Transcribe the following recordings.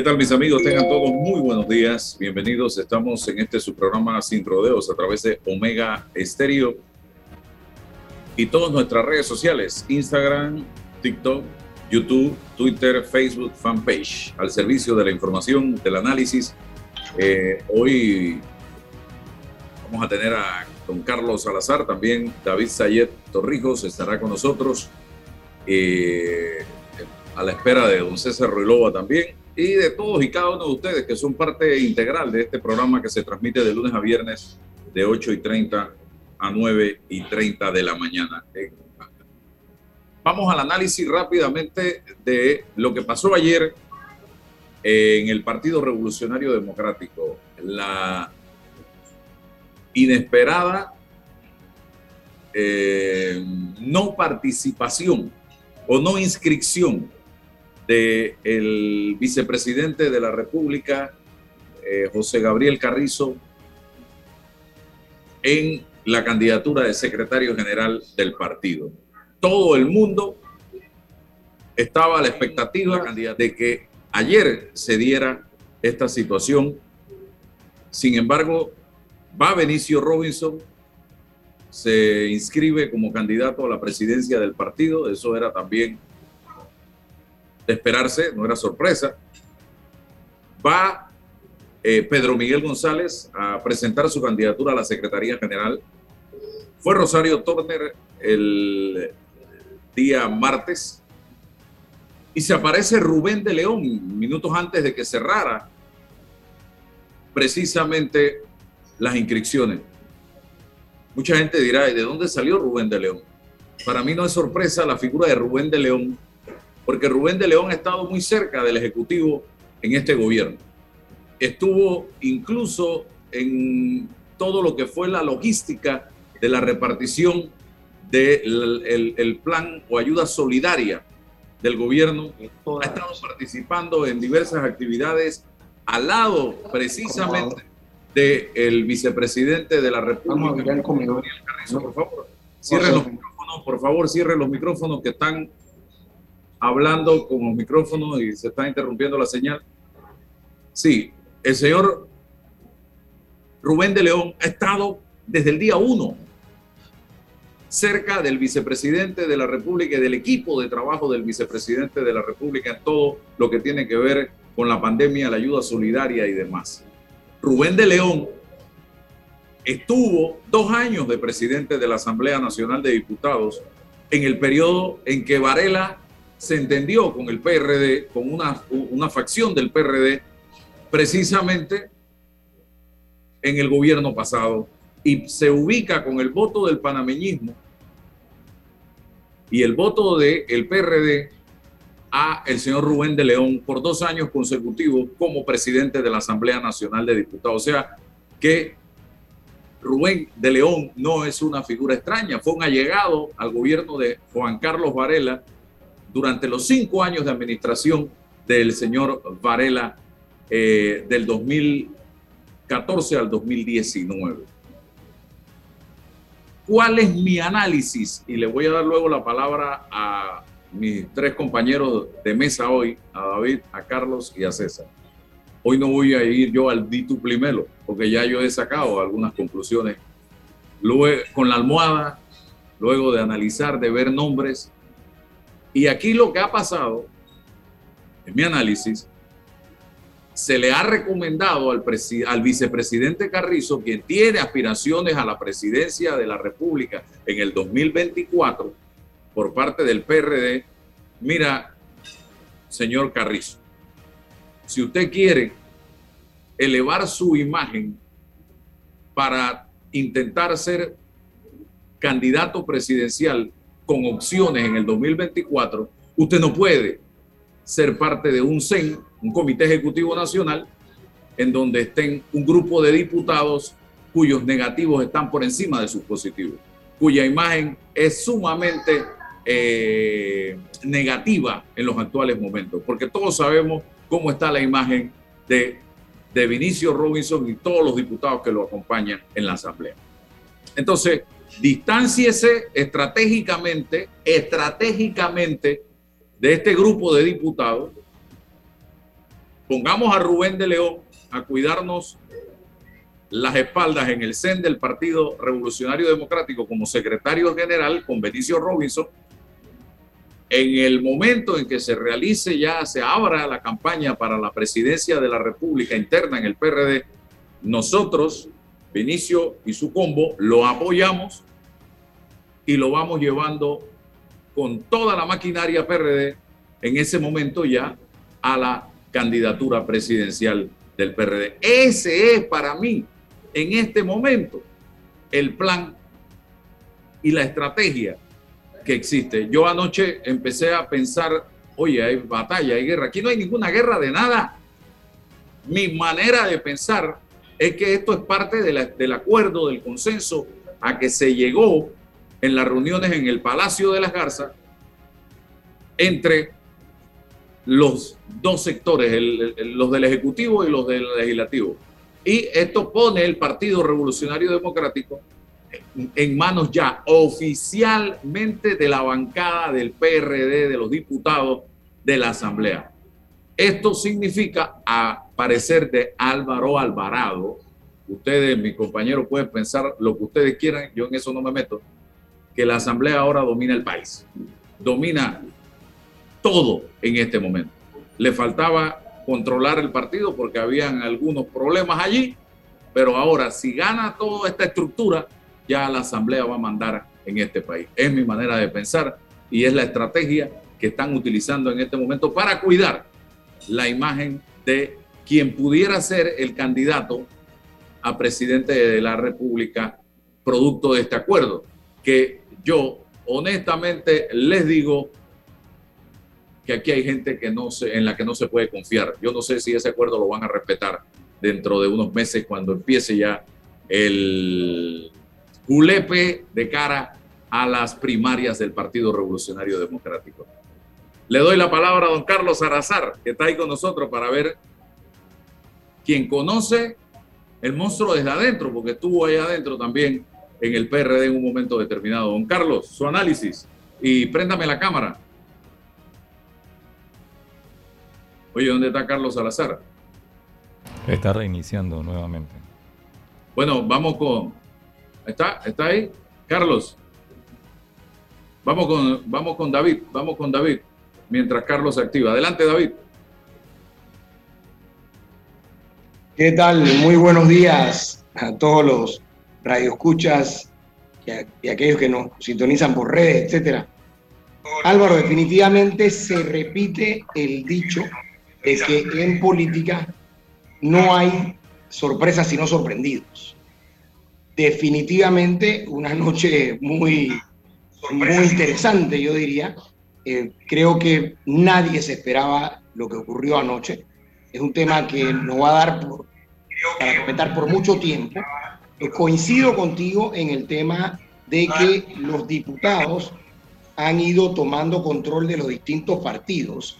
¿Qué tal mis amigos? Tengan todos muy buenos días. Bienvenidos. Estamos en este su programa Sin Rodeos a través de Omega Estéreo y todas nuestras redes sociales, Instagram, TikTok, YouTube, Twitter, Facebook, fanpage, al servicio de la información, del análisis. Eh, hoy vamos a tener a don Carlos Salazar, también David Sayet Torrijos estará con nosotros, eh, a la espera de don César Ruilova también y de todos y cada uno de ustedes que son parte integral de este programa que se transmite de lunes a viernes de 8 y 30 a 9 y 30 de la mañana. Vamos al análisis rápidamente de lo que pasó ayer en el Partido Revolucionario Democrático. La inesperada eh, no participación o no inscripción del vicepresidente de la República, eh, José Gabriel Carrizo, en la candidatura de secretario general del partido. Todo el mundo estaba a la expectativa de que ayer se diera esta situación. Sin embargo, va Benicio Robinson, se inscribe como candidato a la presidencia del partido, eso era también de esperarse, no era sorpresa. Va eh, Pedro Miguel González a presentar su candidatura a la Secretaría General. Fue Rosario Turner el día martes y se aparece Rubén de León minutos antes de que cerrara precisamente las inscripciones. Mucha gente dirá, ¿de dónde salió Rubén de León? Para mí no es sorpresa la figura de Rubén de León porque Rubén de León ha estado muy cerca del Ejecutivo en este gobierno. Estuvo incluso en todo lo que fue la logística de la repartición del el, plan o ayuda solidaria del gobierno. Ha estado participando en diversas actividades al lado precisamente del vicepresidente de la República. Por favor, cierre los micrófonos, por favor, cierre los micrófonos que están hablando con los micrófonos y se está interrumpiendo la señal. Sí, el señor Rubén de León ha estado desde el día uno cerca del vicepresidente de la República y del equipo de trabajo del vicepresidente de la República en todo lo que tiene que ver con la pandemia, la ayuda solidaria y demás. Rubén de León estuvo dos años de presidente de la Asamblea Nacional de Diputados en el periodo en que Varela se entendió con el PRD, con una, una facción del PRD, precisamente en el gobierno pasado y se ubica con el voto del panameñismo y el voto del el PRD a el señor Rubén de León por dos años consecutivos como presidente de la Asamblea Nacional de Diputados. O sea que Rubén de León no es una figura extraña, fue un allegado al gobierno de Juan Carlos Varela durante los cinco años de administración del señor Varela eh, del 2014 al 2019. ¿Cuál es mi análisis? Y le voy a dar luego la palabra a mis tres compañeros de mesa hoy, a David, a Carlos y a César. Hoy no voy a ir yo al ditu primero, porque ya yo he sacado algunas conclusiones. Luego, con la almohada, luego de analizar, de ver nombres, y aquí lo que ha pasado, en mi análisis, se le ha recomendado al, al, vicepresidente Carrizo, quien tiene aspiraciones a la presidencia de la República en el 2024 por parte del PRD, mira, señor Carrizo, si usted quiere elevar su imagen para intentar ser candidato presidencial con opciones en el 2024, usted no puede ser parte de un CEN, un Comité Ejecutivo Nacional, en donde estén un grupo de diputados cuyos negativos están por encima de sus positivos, cuya imagen es sumamente eh, negativa en los actuales momentos, porque todos sabemos cómo está la imagen de, de Vinicio Robinson y todos los diputados que lo acompañan en la Asamblea. Entonces, distánciese estratégicamente, estratégicamente de este grupo de diputados. Pongamos a Rubén de León a cuidarnos las espaldas en el CEN del Partido Revolucionario Democrático como secretario general con Benicio Robinson. En el momento en que se realice ya, se abra la campaña para la presidencia de la República interna en el PRD, nosotros, Benicio y su combo, lo apoyamos y lo vamos llevando con toda la maquinaria PRD en ese momento ya a la candidatura presidencial del PRD. Ese es para mí, en este momento, el plan y la estrategia que existe. Yo anoche empecé a pensar, oye, hay batalla, hay guerra. Aquí no hay ninguna guerra de nada. Mi manera de pensar es que esto es parte del acuerdo, del consenso a que se llegó en las reuniones en el Palacio de las Garzas entre los dos sectores, los del Ejecutivo y los del Legislativo. Y esto pone el Partido Revolucionario Democrático en manos ya oficialmente de la bancada del PRD, de los diputados de la Asamblea. Esto significa, a parecer de Álvaro Alvarado, ustedes, mis compañeros, pueden pensar lo que ustedes quieran, yo en eso no me meto, que la Asamblea ahora domina el país, domina todo en este momento. Le faltaba controlar el partido porque habían algunos problemas allí, pero ahora si gana toda esta estructura, ya la Asamblea va a mandar en este país. Es mi manera de pensar y es la estrategia que están utilizando en este momento para cuidar la imagen de quien pudiera ser el candidato a presidente de la República producto de este acuerdo, que yo honestamente les digo que aquí hay gente que no se, en la que no se puede confiar. Yo no sé si ese acuerdo lo van a respetar dentro de unos meses cuando empiece ya el julepe de cara a las primarias del Partido Revolucionario Democrático. Le doy la palabra a don Carlos Salazar, que está ahí con nosotros para ver quién conoce el monstruo desde adentro, porque estuvo ahí adentro también en el PRD en un momento determinado. Don Carlos, su análisis y préndame la cámara. Oye, ¿dónde está Carlos Salazar? Está reiniciando nuevamente. Bueno, vamos con. ¿Está? ¿Está ahí? Carlos. Vamos con, vamos con David, vamos con David, mientras Carlos se activa. Adelante, David. ¿Qué tal? Muy buenos días a todos los radioescuchas y, y aquellos que nos sintonizan por redes, etcétera. Álvaro, definitivamente se repite el dicho de que en política no hay sorpresas sino sorprendidos. Definitivamente una noche muy, muy interesante, yo diría. Eh, creo que nadie se esperaba lo que ocurrió anoche. Es un tema que nos va a dar por, para comentar por mucho tiempo. Eh, coincido contigo en el tema de que los diputados han ido tomando control de los distintos partidos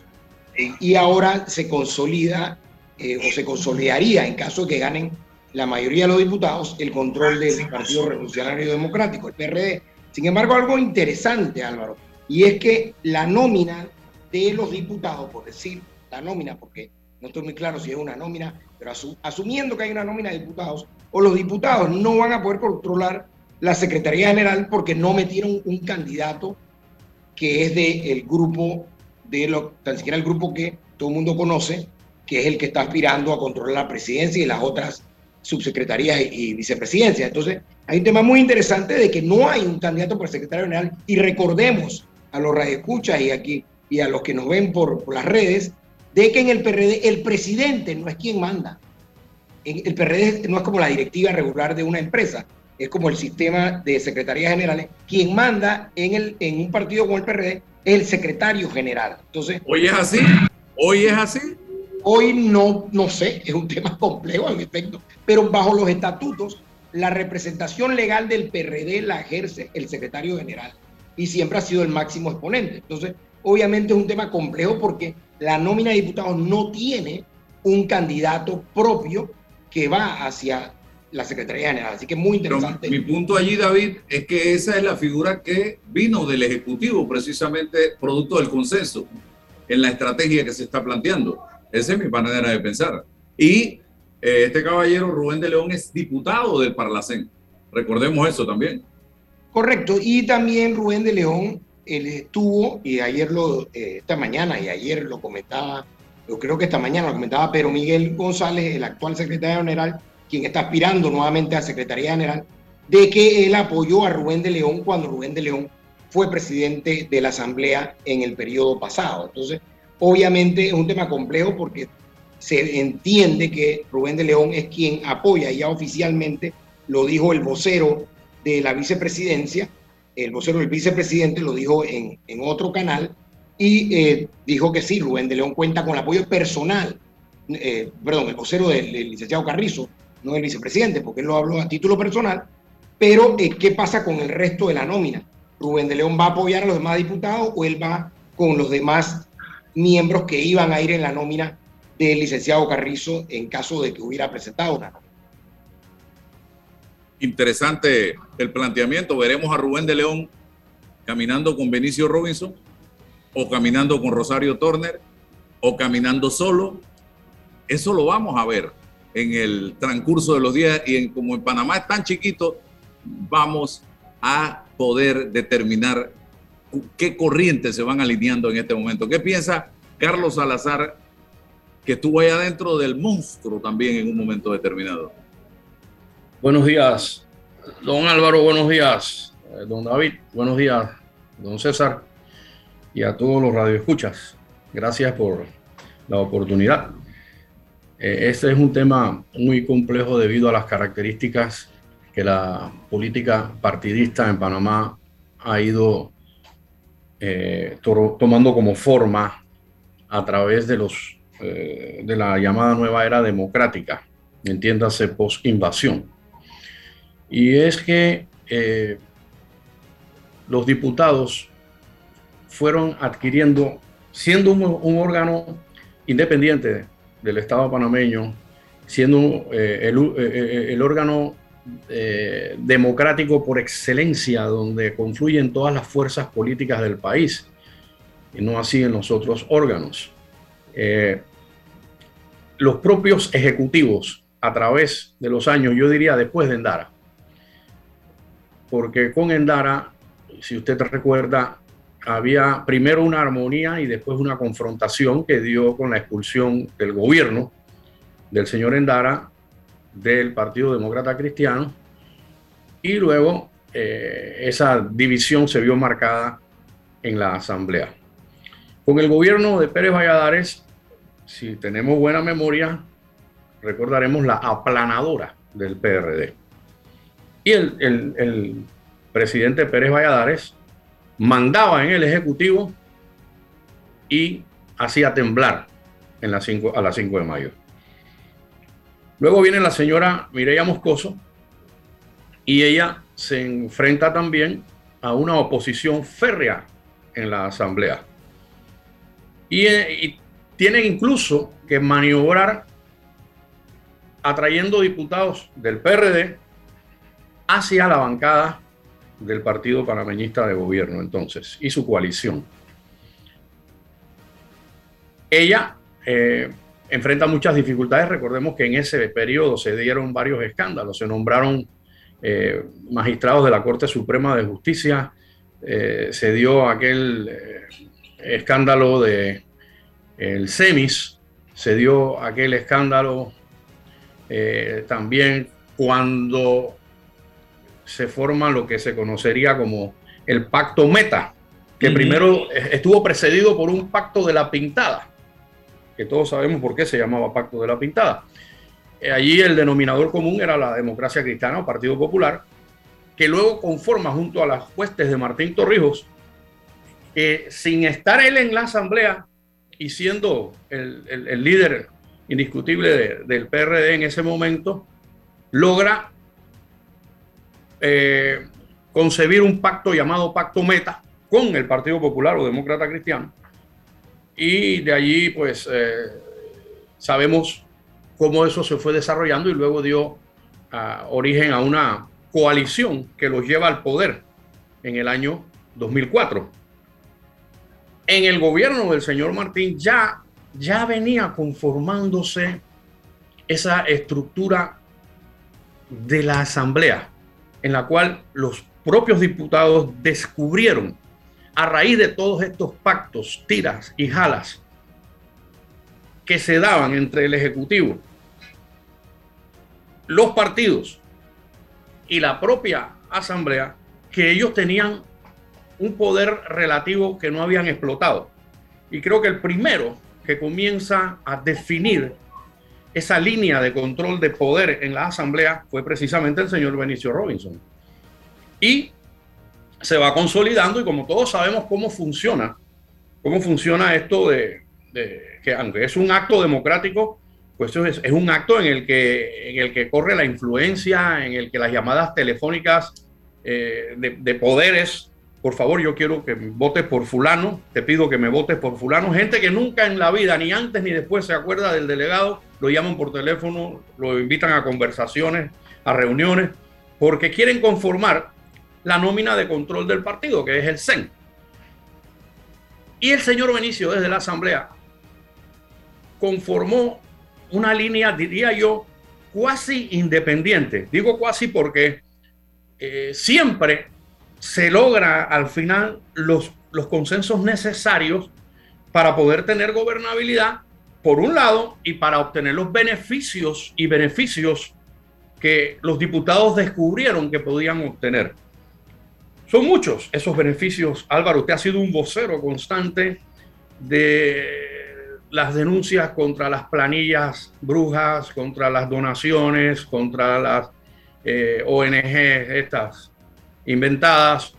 y ahora se consolida eh, o se consolidaría en caso de que ganen la mayoría de los diputados el control del Partido Revolucionario Democrático, el PRD. Sin embargo, algo interesante, Álvaro, y es que la nómina de los diputados, por decir la nómina, porque no estoy muy claro si es una nómina, pero asumiendo que hay una nómina de diputados, o los diputados no van a poder controlar la Secretaría General porque no metieron un candidato que es del grupo de lo, tan siquiera el grupo que todo el mundo conoce, que es el que está aspirando a controlar la presidencia y las otras subsecretarías y, vicepresidencias. Entonces, hay un tema muy interesante de que no hay un candidato por secretario general y recordemos a los radioescuchas y aquí y a los que nos ven por, las redes de que en el PRD el presidente no es quien manda. El PRD no es como la directiva regular de una empresa, es como el sistema de secretarías generales. Quien manda en, el, en un partido como el PRD es el secretario general. Entonces, hoy es así, hoy es así. Hoy no, no sé, es un tema complejo en efecto, pero bajo los estatutos, la representación legal del PRD la ejerce el secretario general y siempre ha sido el máximo exponente. Entonces, obviamente es un tema complejo porque la nómina de diputados no tiene un candidato propio que va hacia la Secretaría General. Así que muy interesante. mi punto allí, David, es que esa es la figura que vino del Ejecutivo, precisamente producto del consenso en la estrategia que se está planteando. Esa es mi manera de pensar. Y eh, este caballero, Rubén de León, es diputado del Parlacén. Recordemos eso también. Correcto. Y también Rubén de León, él estuvo, y ayer lo, eh, esta mañana, y ayer lo comentaba, yo creo que esta mañana lo comentaba pero Miguel González, el actual secretario general, quien está aspirando nuevamente a Secretaría General, de que él apoyó a Rubén de León cuando Rubén de León fue presidente de la Asamblea en el periodo pasado. Entonces, obviamente es un tema complejo porque se entiende que Rubén de León es quien apoya, ya oficialmente lo dijo el vocero de la vicepresidencia, el vocero del vicepresidente lo dijo en, otro canal y eh, dijo que sí, Rubén de León cuenta con el apoyo personal, eh, perdón, el vocero del, licenciado Carrizo, no el vicepresidente, porque él lo habló a título personal, pero eh, ¿qué pasa con el resto de la nómina? ¿Rubén de León va a apoyar a los demás diputados o él va con los demás miembros que iban a ir en la nómina del licenciado Carrizo en caso de que hubiera presentado una Interesante el planteamiento. Veremos a Rubén de León caminando con Benicio Robinson o caminando con Rosario Turner o caminando solo. Eso lo vamos a ver en el transcurso de los días y en, como en Panamá es tan chiquito, vamos a poder determinar qué corrientes se van alineando en este momento. ¿Qué piensa Carlos Salazar, que estuvo allá dentro del monstruo también en un momento determinado? Buenos días, don Álvaro, buenos días, eh, don David, buenos días, don César y a todos los radioescuchas. Gracias por la oportunidad. Eh, este es un tema muy complejo debido a las características que la política partidista en Panamá ha ido eh, tomando como forma a través de, los, de la llamada nueva era democrática, entiéndase post-invasión. Y es que los diputados fueron adquiriendo, siendo un órgano independiente del Estado panameño, siendo eh, el, eh, eh, el, órgano democrático por excelencia, donde confluyen todas las fuerzas políticas del país, y no así en los otros órganos. los propios ejecutivos, a través de los años, yo diría después de Endara, porque con Endara, si usted recuerda, había primero una armonía y después una confrontación que dio con la expulsión del gobierno del señor Endara del Partido Demócrata Cristiano y luego eh, esa división se vio marcada en la asamblea. Con el gobierno de Pérez Valladares, si tenemos buena memoria, recordaremos la aplanadora del PRD. Y el, presidente Pérez Valladares mandaba en el Ejecutivo y hacía temblar en las a las 5 de mayo. Luego viene la señora Mireya Moscoso y ella se enfrenta también a una oposición férrea en la Asamblea. Y, eh, y tienen incluso que maniobrar atrayendo diputados del PRD hacia la bancada del Partido Panameñista de Gobierno entonces y su coalición. Ella eh, enfrenta muchas dificultades. Recordemos que en ese periodo se dieron varios escándalos. Se nombraron eh, magistrados de la Corte Suprema de Justicia. Eh, se dio aquel escándalo de el CEMIS, se dio aquel escándalo también cuando se forma lo que se conocería como el pacto meta, que primero estuvo precedido por un pacto de la pintada, que todos sabemos por qué se llamaba pacto de la pintada. Eh, allí el denominador común era la democracia cristiana o Partido Popular, que luego conforma junto a las huestes de Martín Torrijos, que sin estar él en la asamblea y siendo el, líder indiscutible del PRD en ese momento, logra eh, concebir un pacto llamado Pacto Meta con el Partido Popular o Demócrata Cristiano. Y de allí, pues, eh, sabemos cómo eso se fue desarrollando y luego dio ah, origen a una coalición que los lleva al poder en el año 2004. En el gobierno del señor Martín ya, ya venía conformándose esa estructura de la asamblea en la cual los propios diputados descubrieron a raíz de todos estos pactos, tiras y jalas que se daban entre el Ejecutivo, los partidos y la propia Asamblea, que ellos tenían un poder relativo que no habían explotado. Y creo que el primero que comienza a definir esa línea de control de poder en la Asamblea fue precisamente el señor Benicio Robinson. Y se va consolidando y como todos sabemos cómo funciona, cómo funciona esto de, que aunque es un acto democrático, pues es, es, un acto en el, que, en el que corre la influencia, en el que las llamadas telefónicas eh, de, de, poderes, por favor, yo quiero que votes por fulano, te pido que me votes por fulano, gente que nunca en la vida, ni antes ni después se acuerda del delegado, lo llaman por teléfono, lo invitan a conversaciones, a reuniones, porque quieren conformar la nómina de control del partido, que es el CEN. Y el señor Benicio, desde la Asamblea, conformó una línea, diría yo, cuasi independiente. Digo cuasi porque eh, siempre se logra al final los, consensos necesarios para poder tener gobernabilidad, por un lado, y para obtener los beneficios y beneficios que los diputados descubrieron que podían obtener. Son muchos esos beneficios. Álvaro, usted ha sido un vocero constante de las denuncias contra las planillas brujas, contra las donaciones, contra las eh, ONG estas inventadas,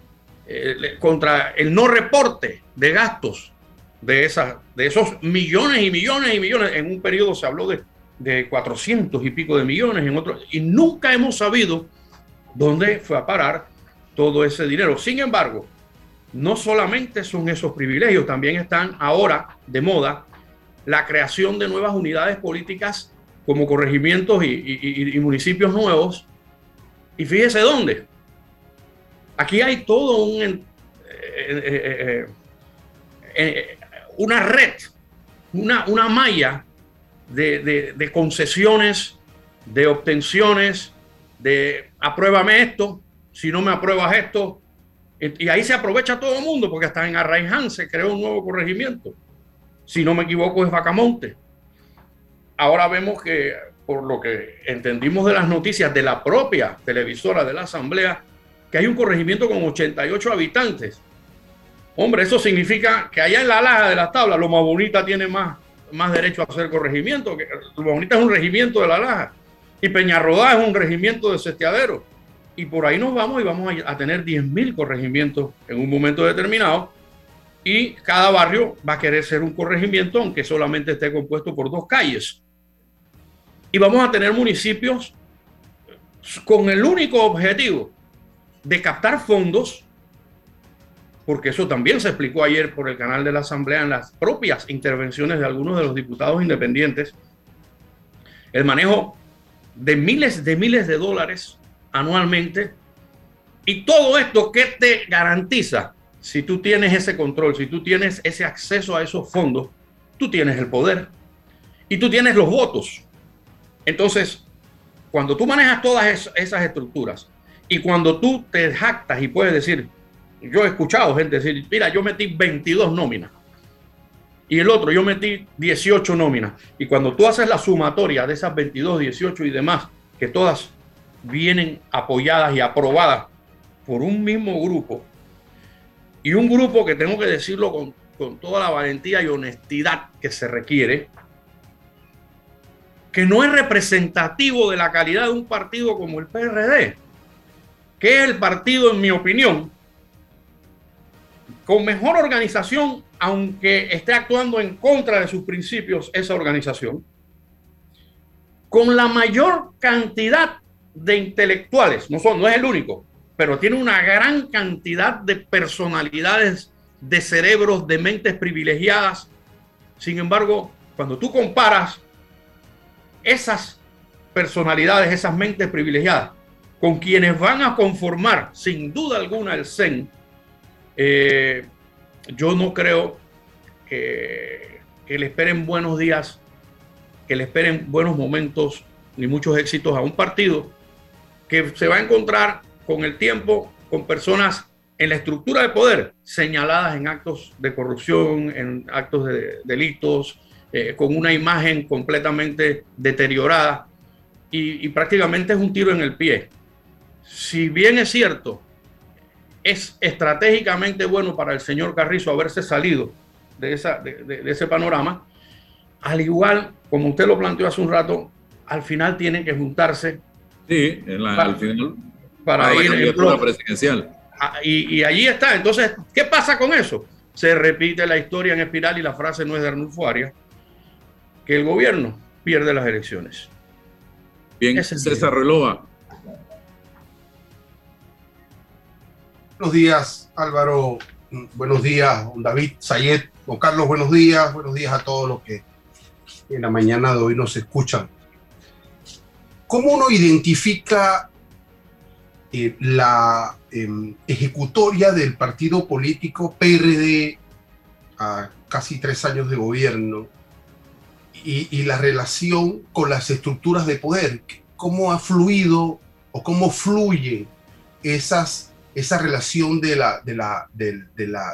eh, contra el no reporte de gastos de, esas, de esos millones y millones y millones. En un periodo se habló de, de 400 y pico de millones, en otro, y nunca hemos sabido dónde fue a parar todo ese dinero. Sin embargo, no solamente son esos privilegios, también están ahora de moda la creación de nuevas unidades políticas como corregimientos y, municipios nuevos. Y fíjese dónde. Aquí hay todo un, eh, eh, eh, una red, una, una malla de, de concesiones, de obtenciones, de apruébame esto, si no me apruebas esto. Y ahí se aprovecha todo el mundo, porque hasta en Arraiján se creó un nuevo corregimiento. Si no me equivoco, es Vacamonte. Ahora vemos que, por lo que entendimos de las noticias de la propia televisora de la Asamblea, que hay un corregimiento con 88 habitantes. Hombre, eso significa que allá en la laja de las tablas, lo más bonita tiene más, más derecho a hacer corregimiento. Que, lo más bonita es un regimiento de la laja. Y Peñarrodá es un regimiento de sesteadero y por ahí nos vamos y vamos a, tener 10.000 corregimientos en un momento determinado y cada barrio va a querer ser un corregimiento aunque solamente esté compuesto por dos calles. Y vamos a tener municipios con el único objetivo de captar fondos, porque eso también se explicó ayer por el canal de la Asamblea en las propias intervenciones de algunos de los diputados independientes, el manejo de miles de miles de dólares anualmente. Y todo esto, ¿qué te garantiza? Si tú tienes ese control, si tú tienes ese acceso a esos fondos, tú tienes el poder y tú tienes los votos. Entonces, cuando tú manejas todas esas estructuras y cuando tú te jactas y puedes decir, yo he escuchado gente decir, mira, yo metí 22 nóminas y el otro, yo metí 18 nóminas. Y cuando tú haces la sumatoria de esas 22, 18 y demás, que todas vienen apoyadas y aprobadas por un mismo grupo, y un grupo que tengo que decirlo con, con toda la valentía y honestidad que se requiere, que no es representativo de la calidad de un partido como el PRD, que es el partido, en mi opinión, con mejor organización aunque esté actuando en contra de sus principios esa organización, con la mayor cantidad de intelectuales, no, son, no es el único, pero tiene una gran cantidad de personalidades, de cerebros, de mentes privilegiadas. Sin embargo, cuando tú comparas esas personalidades, esas mentes privilegiadas, con quienes van a conformar sin duda alguna el CEN, eh, yo no creo que, le esperen buenos días, que le esperen buenos momentos ni muchos éxitos a un partido que se va a encontrar con el tiempo con personas en la estructura de poder señaladas en actos de corrupción, en actos de delitos, eh, con una imagen completamente deteriorada y, y prácticamente es un tiro en el pie. Si bien es cierto, es estratégicamente bueno para el señor Carrizo haberse salido de, esa, de, ese panorama, al igual como usted lo planteó hace un rato, al final tienen que juntarse. Sí, para, al final. Para, ir en la presidencial. Ah, y, y, allí está. Entonces, ¿qué pasa con eso? Se repite la historia en espiral y la frase no es de Arnulfo Arias, que el gobierno pierde las elecciones. Bien, César Relova. Buenos días, Álvaro. Buenos días, David Sayet. Don Carlos, buenos días. Buenos días a todos los que en la mañana de hoy nos escuchan. ¿Cómo uno identifica eh, la em, ejecutoria del partido político PRD a casi tres años de gobierno y, la relación con las estructuras de poder? ¿Cómo ha fluido o cómo fluye esas esa relación de la, de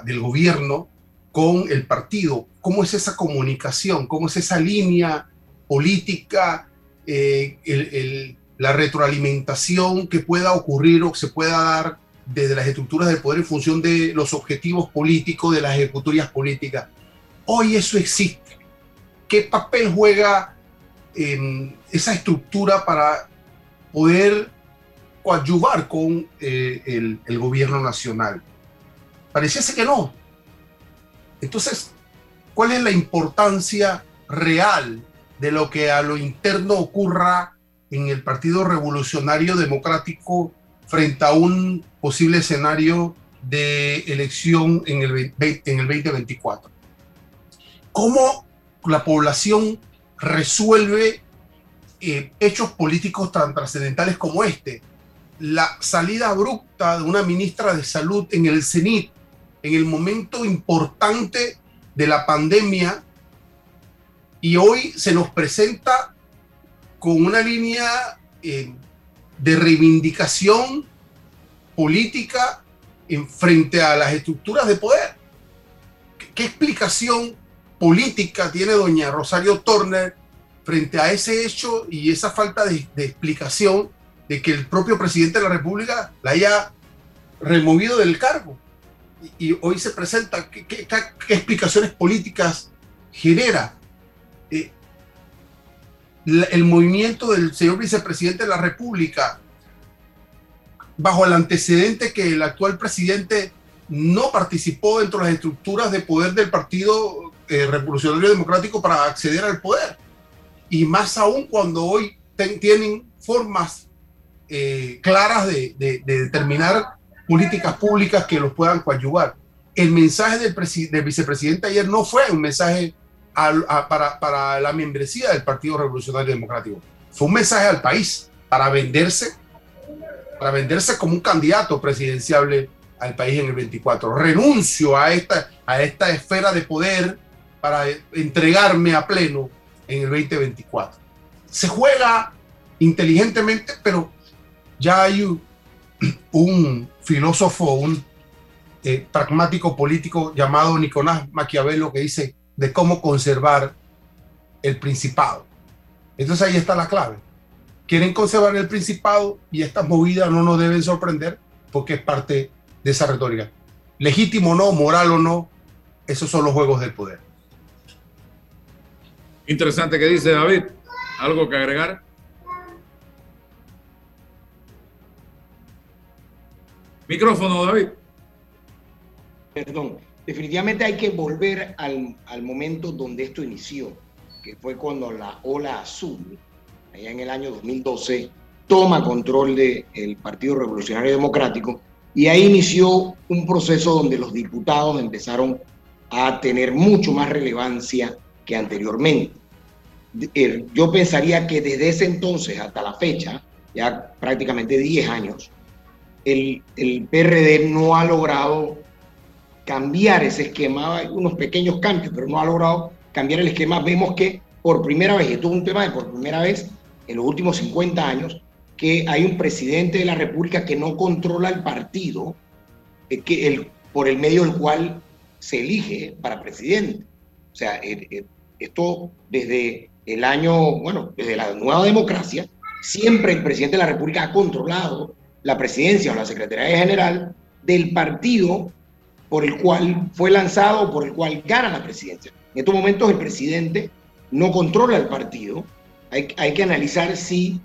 del gobierno con el partido. ¿Cómo es esa comunicación? ¿Cómo es esa línea política? Eh, la retroalimentación que pueda ocurrir o que se pueda dar desde las estructuras de poder en función de los objetivos políticos, de las ejecutorias políticas. Hoy eso existe. ¿Qué papel juega em, esa estructura para poder coadyuvar con eh, el, gobierno nacional. Pareciese que no. Entonces, ¿cuál es la importancia real de lo que a lo interno ocurra en el Partido Revolucionario Democrático frente a un posible escenario de elección en el, en el 2024? ¿Cómo la población resuelve eh, hechos políticos tan trascendentales como este? La salida abrupta de una ministra de salud en el CENIT, en el momento importante de la pandemia, y hoy se nos presenta con una línea eh, de reivindicación política en frente a las estructuras de poder. ¿Qué, explicación política tiene doña Rosario Turner frente a ese hecho y esa falta de explicación de que el propio presidente de la República la haya removido del cargo. Y, hoy se presenta, ¿qué, explicaciones políticas genera? Eh, el movimiento del señor vicepresidente de la República, bajo el antecedente que el actual presidente no participó dentro de las estructuras de poder del Partido eh, Revolucionario Democrático para acceder al poder. Y más aún cuando hoy tienen formas eh, claras de, determinar políticas públicas que los puedan coadyuvar. El mensaje del, del vicepresidente ayer no fue un mensaje para, para la membresía del Partido Revolucionario Democrático, fue un mensaje al país para venderse, para venderse como un candidato presidenciable al país en el 24. Renuncio a esta, a esta esfera de poder para entregarme a pleno en el 2024. Se juega inteligentemente, pero ya hay un, filósofo, un eh, pragmático político llamado Nicolás Maquiavelo que dice, de cómo conservar el principado. Entonces ahí está la clave. Quieren conservar el principado y estas movidas no nos deben sorprender porque es parte de esa retórica. Legítimo o no, moral o no, esos son los juegos del poder. Interesante que dice David. ¿Algo que agregar? Micrófono, David. Perdón, definitivamente hay que volver al, al, momento donde esto inició, que fue cuando la ola azul, allá en el año 2012, toma control del Partido Revolucionario Democrático y ahí inició un proceso donde los diputados empezaron a tener mucho más relevancia que anteriormente. Eh, yo pensaría que desde ese entonces hasta la fecha, ya prácticamente 10 años, el, el PRD no ha logrado cambiar ese esquema, hay unos pequeños cambios, pero no ha logrado cambiar el esquema. Vemos que por primera vez, y esto es un tema de por primera vez en los últimos 50 años, que hay un presidente de la República que no controla el partido eh, que el, por el medio del cual se elige para presidente. O sea, eh, eh, esto desde el año, bueno, desde la nueva democracia, siempre el presidente de la República ha controlado la presidencia o la Secretaría General del partido por el cual fue lanzado, por el cual gana la presidencia. En estos momentos el presidente no controla el partido. Hay, hay que analizar si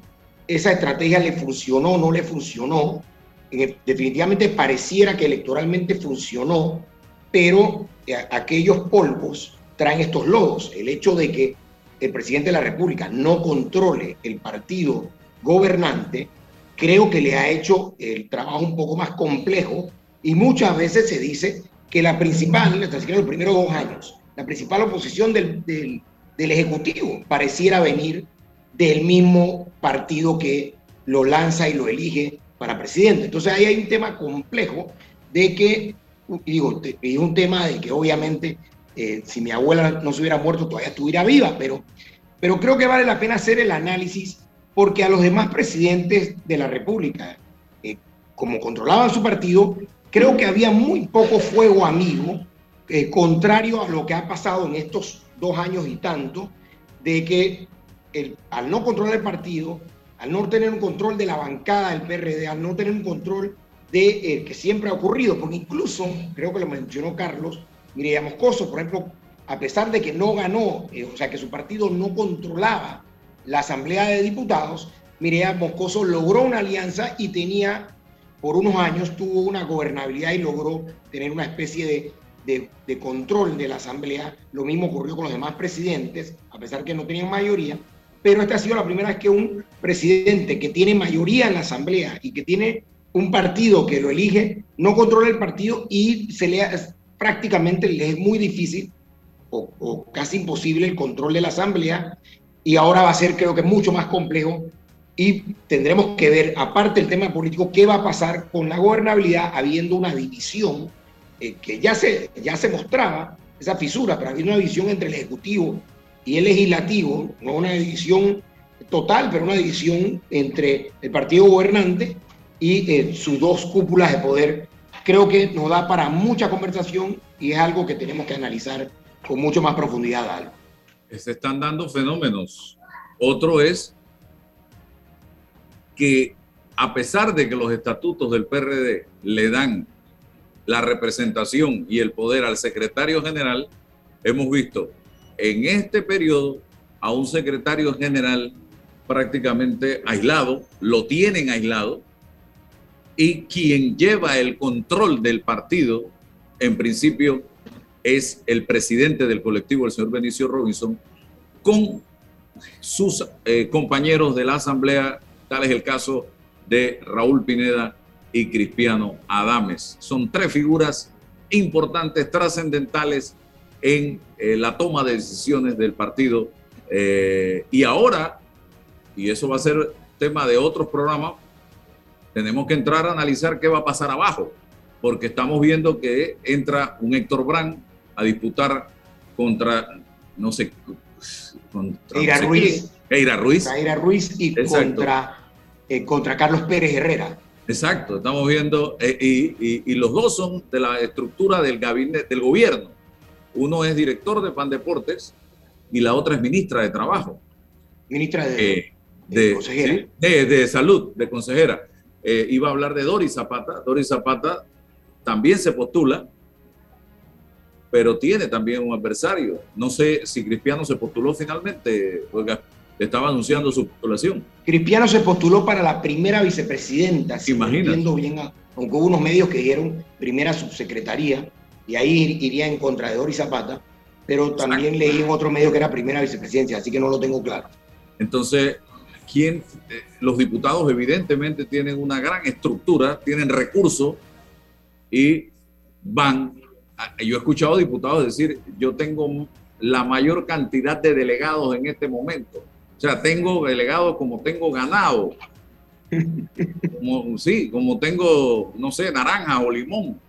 esa estrategia le funcionó o no le funcionó. Definitivamente pareciera que electoralmente funcionó, pero eh, aquellos polvos traen estos lodos. El hecho de que el presidente de la República no controle el partido gobernante creo que le ha hecho el trabajo un poco más complejo y muchas veces se dice que la principal, en los primeros dos años, la principal oposición del, del, Ejecutivo pareciera venir del mismo partido que lo lanza y lo elige para presidente. Entonces ahí hay un tema complejo de que, digo, es un tema de que obviamente eh, si mi abuela no se hubiera muerto todavía estuviera viva, pero, pero creo que vale la pena hacer el análisis porque a los demás presidentes de la República, eh, como controlaban su partido, creo que había muy poco fuego amigo, eh, contrario a lo que ha pasado en estos dos años y tanto, de que al no controlar el partido, al no tener un control de la bancada del PRD, al no tener un control de eh, que siempre ha ocurrido, porque incluso, creo que lo mencionó Carlos, Mireya Moscoso, por ejemplo, a pesar de que no ganó, o sea, que su partido no controlaba la Asamblea de Diputados, Mireya Moscoso logró una alianza y tenía, por unos años, tuvo una gobernabilidad y logró tener una especie de, de, control de la Asamblea. Lo mismo ocurrió con los demás presidentes, a pesar que no tenían mayoría. Pero esta ha sido la primera vez que un presidente que tiene mayoría en la Asamblea y que tiene un partido que lo elige, no controla el partido y se le prácticamente le es muy difícil o, o, casi imposible el control de la Asamblea y ahora va a ser creo que mucho más complejo y tendremos que ver, aparte del tema político, qué va a pasar con la gobernabilidad habiendo una división eh, que ya se, ya se mostraba, esa fisura, pero había una división entre el Ejecutivo y el Legislativo, no una división total, pero una división entre el partido gobernante y eh, sus dos cúpulas de poder. Creo que nos da para mucha conversación y es algo que tenemos que analizar con mucho más profundidad. Algo se están dando fenómenos. Otro es que a pesar de que los estatutos del PRD le dan la representación y el poder al secretario general, hemos visto en este periodo a un secretario general prácticamente aislado, lo tienen aislado, y quien lleva el control del partido, en principio, es el presidente del colectivo, el señor Benicio Robinson, con sus eh, compañeros de la Asamblea, tal es el caso de Raúl Pineda y Cristiano Adames. Son tres figuras importantes, trascendentales en eh, la toma de decisiones del partido. Eh, y ahora, y eso va a ser tema de otros programas, tenemos que entrar a analizar qué va a pasar abajo, porque estamos viendo que entra un Héctor Brand a disputar contra, no sé, contra Eira Ruiz. Eira Ruiz. Eira Ruiz y contra, eh, contra Carlos Pérez Herrera. Exacto, estamos viendo, eh, y, y, los dos son de la estructura del gabinete, del gobierno. Uno es director de Pan Deportes y la otra es ministra de Trabajo. Ministra de, Eh, de, consejera. sí, de- de salud, de consejera. Iba a hablar de Doris Zapata. Doris Zapata también se postula, pero tiene también un adversario. No sé si Cristiano se postuló finalmente, oiga, estaba anunciando su postulación. Cristiano se postuló para la primera vicepresidenta, si entiendo bien, aunque hubo unos medios que dijeron primera subsecretaría, y ahí ir- iría en contra de Doris Zapata, pero también leí en otro medio que era primera vicepresidencia, así que no lo tengo claro. Entonces, ¿quién? eh, los diputados evidentemente tienen una gran estructura, tienen recursos y van. A- Yo he escuchado diputados decir, yo tengo la mayor cantidad de delegados en este momento. O sea, tengo delegados como tengo ganado. Como, sí, como tengo, no sé, naranja o limón.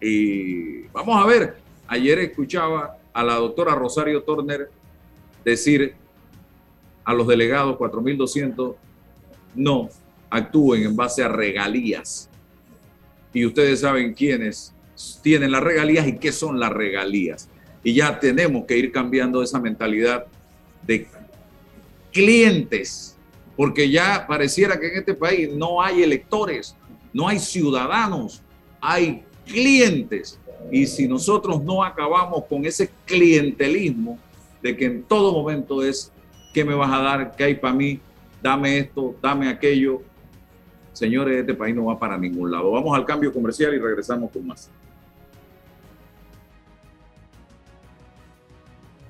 Y vamos a ver, ayer escuchaba a la doctora Rosario Turner decir a los delegados 4.200 no actúen en base a regalías. Y ustedes saben quiénes tienen las regalías y qué son las regalías. Y ya tenemos que ir cambiando esa mentalidad de clientes, porque ya pareciera que en este país no hay electores, no hay ciudadanos, hay clientes. Y si nosotros no acabamos con ese clientelismo de que en todo momento es ¿qué me vas a dar? ¿Qué hay para mí? Dame esto, dame aquello. Señores, este país no va para ningún lado. Vamos al cambio comercial y regresamos con más.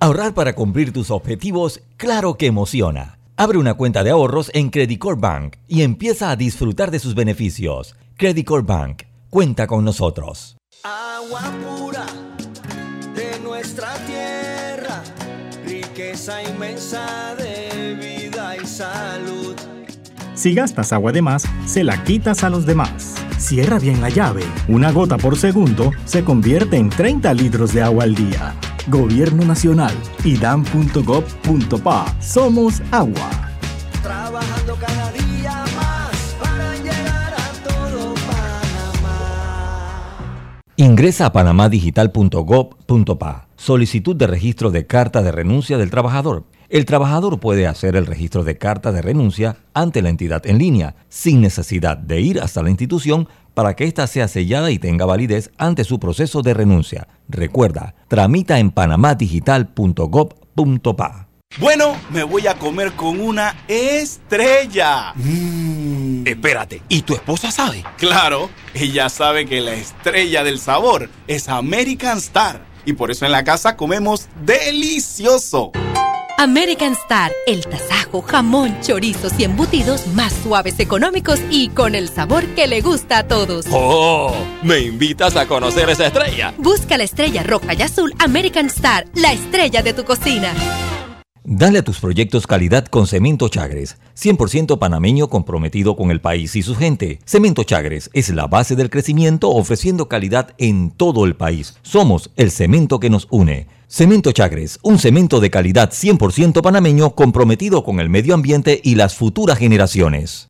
Ahorrar para cumplir tus objetivos, claro que emociona. Abre una cuenta de ahorros en Credicor Bank y empieza a disfrutar de sus beneficios. Credicor Bank, cuenta con nosotros. Agua pura de nuestra tierra, riqueza inmensa de vida y salud. Si gastas agua de más, se la quitas a los demás. Cierra bien la llave. Una gota por segundo se convierte en 30 litros de agua al día. Gobierno Nacional, idam.gov.pa. Somos agua. Trabajando cada día más para llegar a todo Panamá. Ingresa a panamadigital.gov.pa. Solicitud de registro de carta de renuncia del trabajador. El trabajador puede hacer el registro de carta de renuncia ante la entidad en línea, sin necesidad de ir hasta la institución para que ésta sea sellada y tenga validez ante su proceso de renuncia. Recuerda, tramita en panamadigital.gov.pa. Bueno, me voy a comer con una estrella. Espérate, ¿y tu esposa sabe? Claro, ella sabe que la estrella del sabor es American Star. Y por eso en la casa comemos delicioso. American Star, el tasajo, jamón, chorizos y embutidos más suaves, económicos y con el sabor que le gusta a todos. ¡Oh! ¿Me invitas a conocer esa estrella? Busca la estrella roja y azul American Star, la estrella de tu cocina. Dale a tus proyectos calidad con Cemento Chagres, 100% panameño comprometido con el país y su gente. Cemento Chagres es la base del crecimiento ofreciendo calidad en todo el país. Somos el cemento que nos une. Cemento Chagres, un cemento de calidad 100% panameño comprometido con el medio ambiente y las futuras generaciones.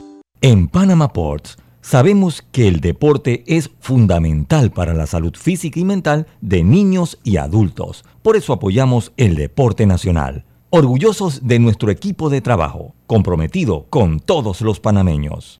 En Panama Ports sabemos que el deporte es fundamental para la salud física y mental de niños y adultos. Por eso apoyamos el deporte nacional. Orgullosos de nuestro equipo de trabajo, comprometido con todos los panameños.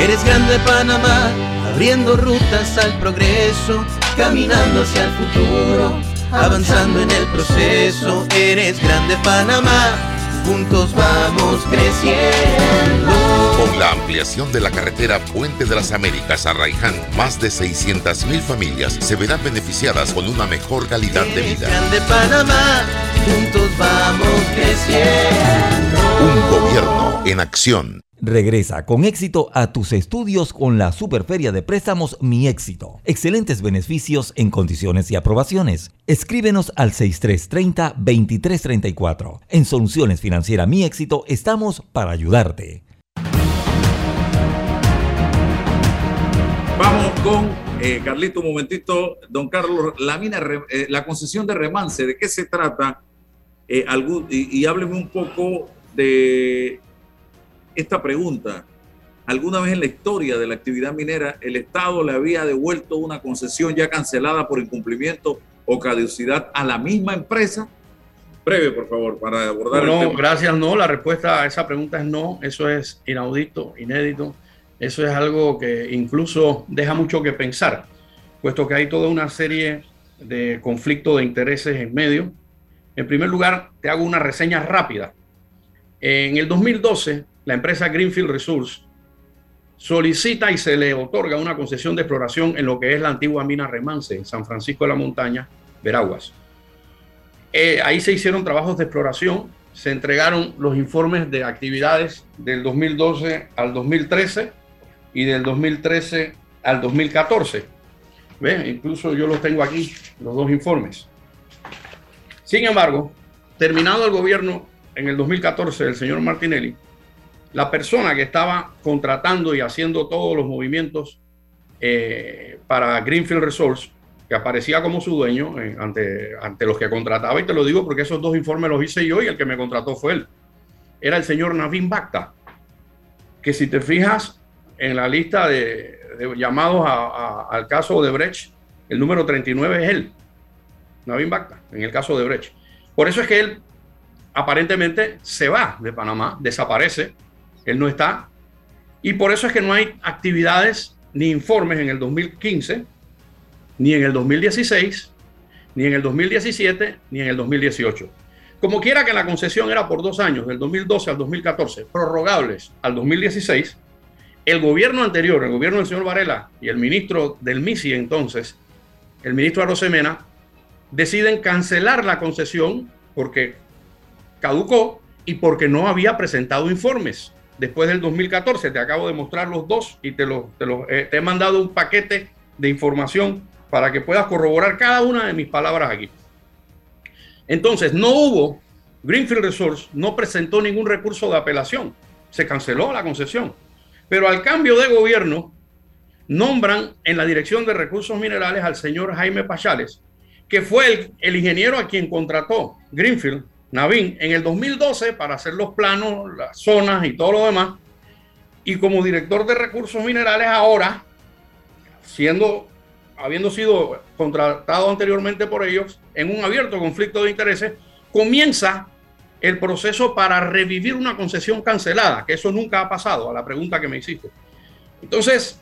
Eres grande Panamá, abriendo rutas al progreso, caminando hacia el futuro, avanzando en el proceso. Eres grande Panamá, juntos vamos creciendo. Con la ampliación de la carretera Puente de las Américas a Raiján, más de 600.000 familias se verán beneficiadas con una mejor calidad de vida. grande Panamá, juntos vamos creciendo. Un gobierno en acción. Regresa con éxito a tus estudios con la Superferia de Préstamos Mi Éxito. Excelentes beneficios en condiciones y aprobaciones. Escríbenos al 6330-2334. En Soluciones Financieras Mi Éxito estamos para ayudarte. Vamos con eh, Carlito, un momentito. Don Carlos, la mina, eh, la concesión de remance, ¿de qué se trata? Eh, y, y hábleme un poco de esta pregunta. ¿Alguna vez en la historia de la actividad minera el Estado le había devuelto una concesión ya cancelada por incumplimiento o caducidad a la misma empresa? Breve, por favor, para abordar no, el tema. gracias, no. La respuesta a esa pregunta es no. Eso es inaudito, inédito. Eso es algo que incluso deja mucho que pensar, puesto que hay toda una serie de conflictos de intereses en medio. En primer lugar, te hago una reseña rápida. En el 2012, la empresa Greenfield Resource solicita y se le otorga una concesión de exploración en lo que es la antigua mina Remance, en San Francisco de la Montaña, Veraguas. Eh, ahí se hicieron trabajos de exploración, se entregaron los informes de actividades del 2012 al 2013 y del 2013 al 2014. ¿Ve? Incluso yo los tengo aquí, los dos informes. Sin embargo, terminado el gobierno en el 2014 del señor Martinelli, la persona que estaba contratando y haciendo todos los movimientos eh, para Greenfield Resource, que aparecía como su dueño eh, ante, ante los que contrataba, y te lo digo porque esos dos informes los hice yo y el que me contrató fue él, era el señor Navin Bacta, que si te fijas en la lista de, llamados al caso de Brecht, el número 39 es él, Navin Bacta, en el caso de Brecht. Por eso es que él aparentemente se va de Panamá, desaparece, él no está, y por eso es que no hay actividades ni informes en el 2015, ni en el 2016, ni en el 2017, ni en el 2018. Como quiera que la concesión era por dos años, del 2012 al 2014, prorrogables al 2016, el gobierno anterior, el gobierno del señor Varela y el ministro del MISI entonces, el ministro Arosemena, deciden cancelar la concesión porque caducó y porque no había presentado informes. Después del 2014, te acabo de mostrar los dos y te, lo, te, lo- eh, te he mandado un paquete de información para que puedas corroborar cada una de mis palabras aquí. Entonces, no hubo, Greenfield Resource no presentó ningún recurso de apelación, se canceló la concesión. Pero al cambio de gobierno, nombran en la Dirección de Recursos Minerales al señor Jaime Pachales, que fue el, el ingeniero a quien contrató Greenfield, Navin, en el 2012 para hacer los planos, las zonas y todo lo demás. Y como director de recursos minerales ahora, siendo, habiendo sido contratado anteriormente por ellos, en un abierto conflicto de intereses, comienza el proceso para revivir una concesión cancelada, que eso nunca ha pasado, a la pregunta que me hiciste. Entonces,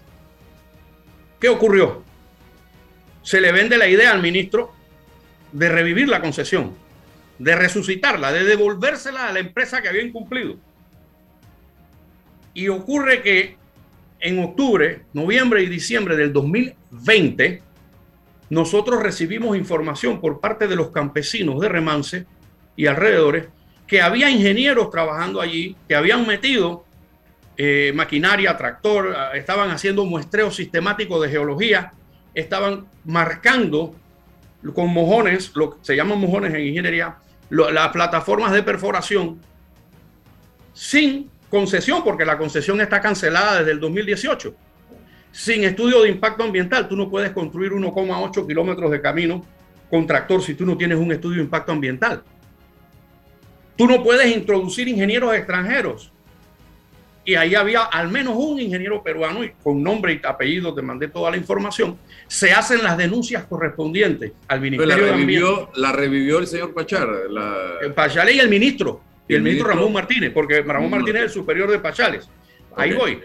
¿qué ocurrió? Se le vende la idea al ministro de revivir la concesión, de resucitarla, de devolvérsela a la empresa que había incumplido. Y ocurre que en octubre, noviembre y diciembre del 2020, nosotros recibimos información por parte de los campesinos de Remance y alrededores que había ingenieros trabajando allí, que habían metido eh, maquinaria, tractor, ah, estaban haciendo muestreo sistemático de geología, estaban marcando con mojones, lo que se llaman mojones en ingeniería, las plataformas de perforación sin concesión, porque la concesión está cancelada desde el 2018. Sin estudio de impacto ambiental, tú no puedes construir 1,8 kilómetros de camino con tractor si tú no tienes un estudio de impacto ambiental. Tú no puedes introducir ingenieros extranjeros. Y ahí había al menos un ingeniero peruano, y con nombre y apellido te mandé toda la información. Se hacen las denuncias correspondientes al Pues Ministerio la de Ambiente. revivió, la revivió el señor Pachar. La... El Pachales y el ministro. Y ¿Y el, el ministro, ministro? Ramón Martínez, porque Ramón Martínez es el superior de Pachales. Ahí voy.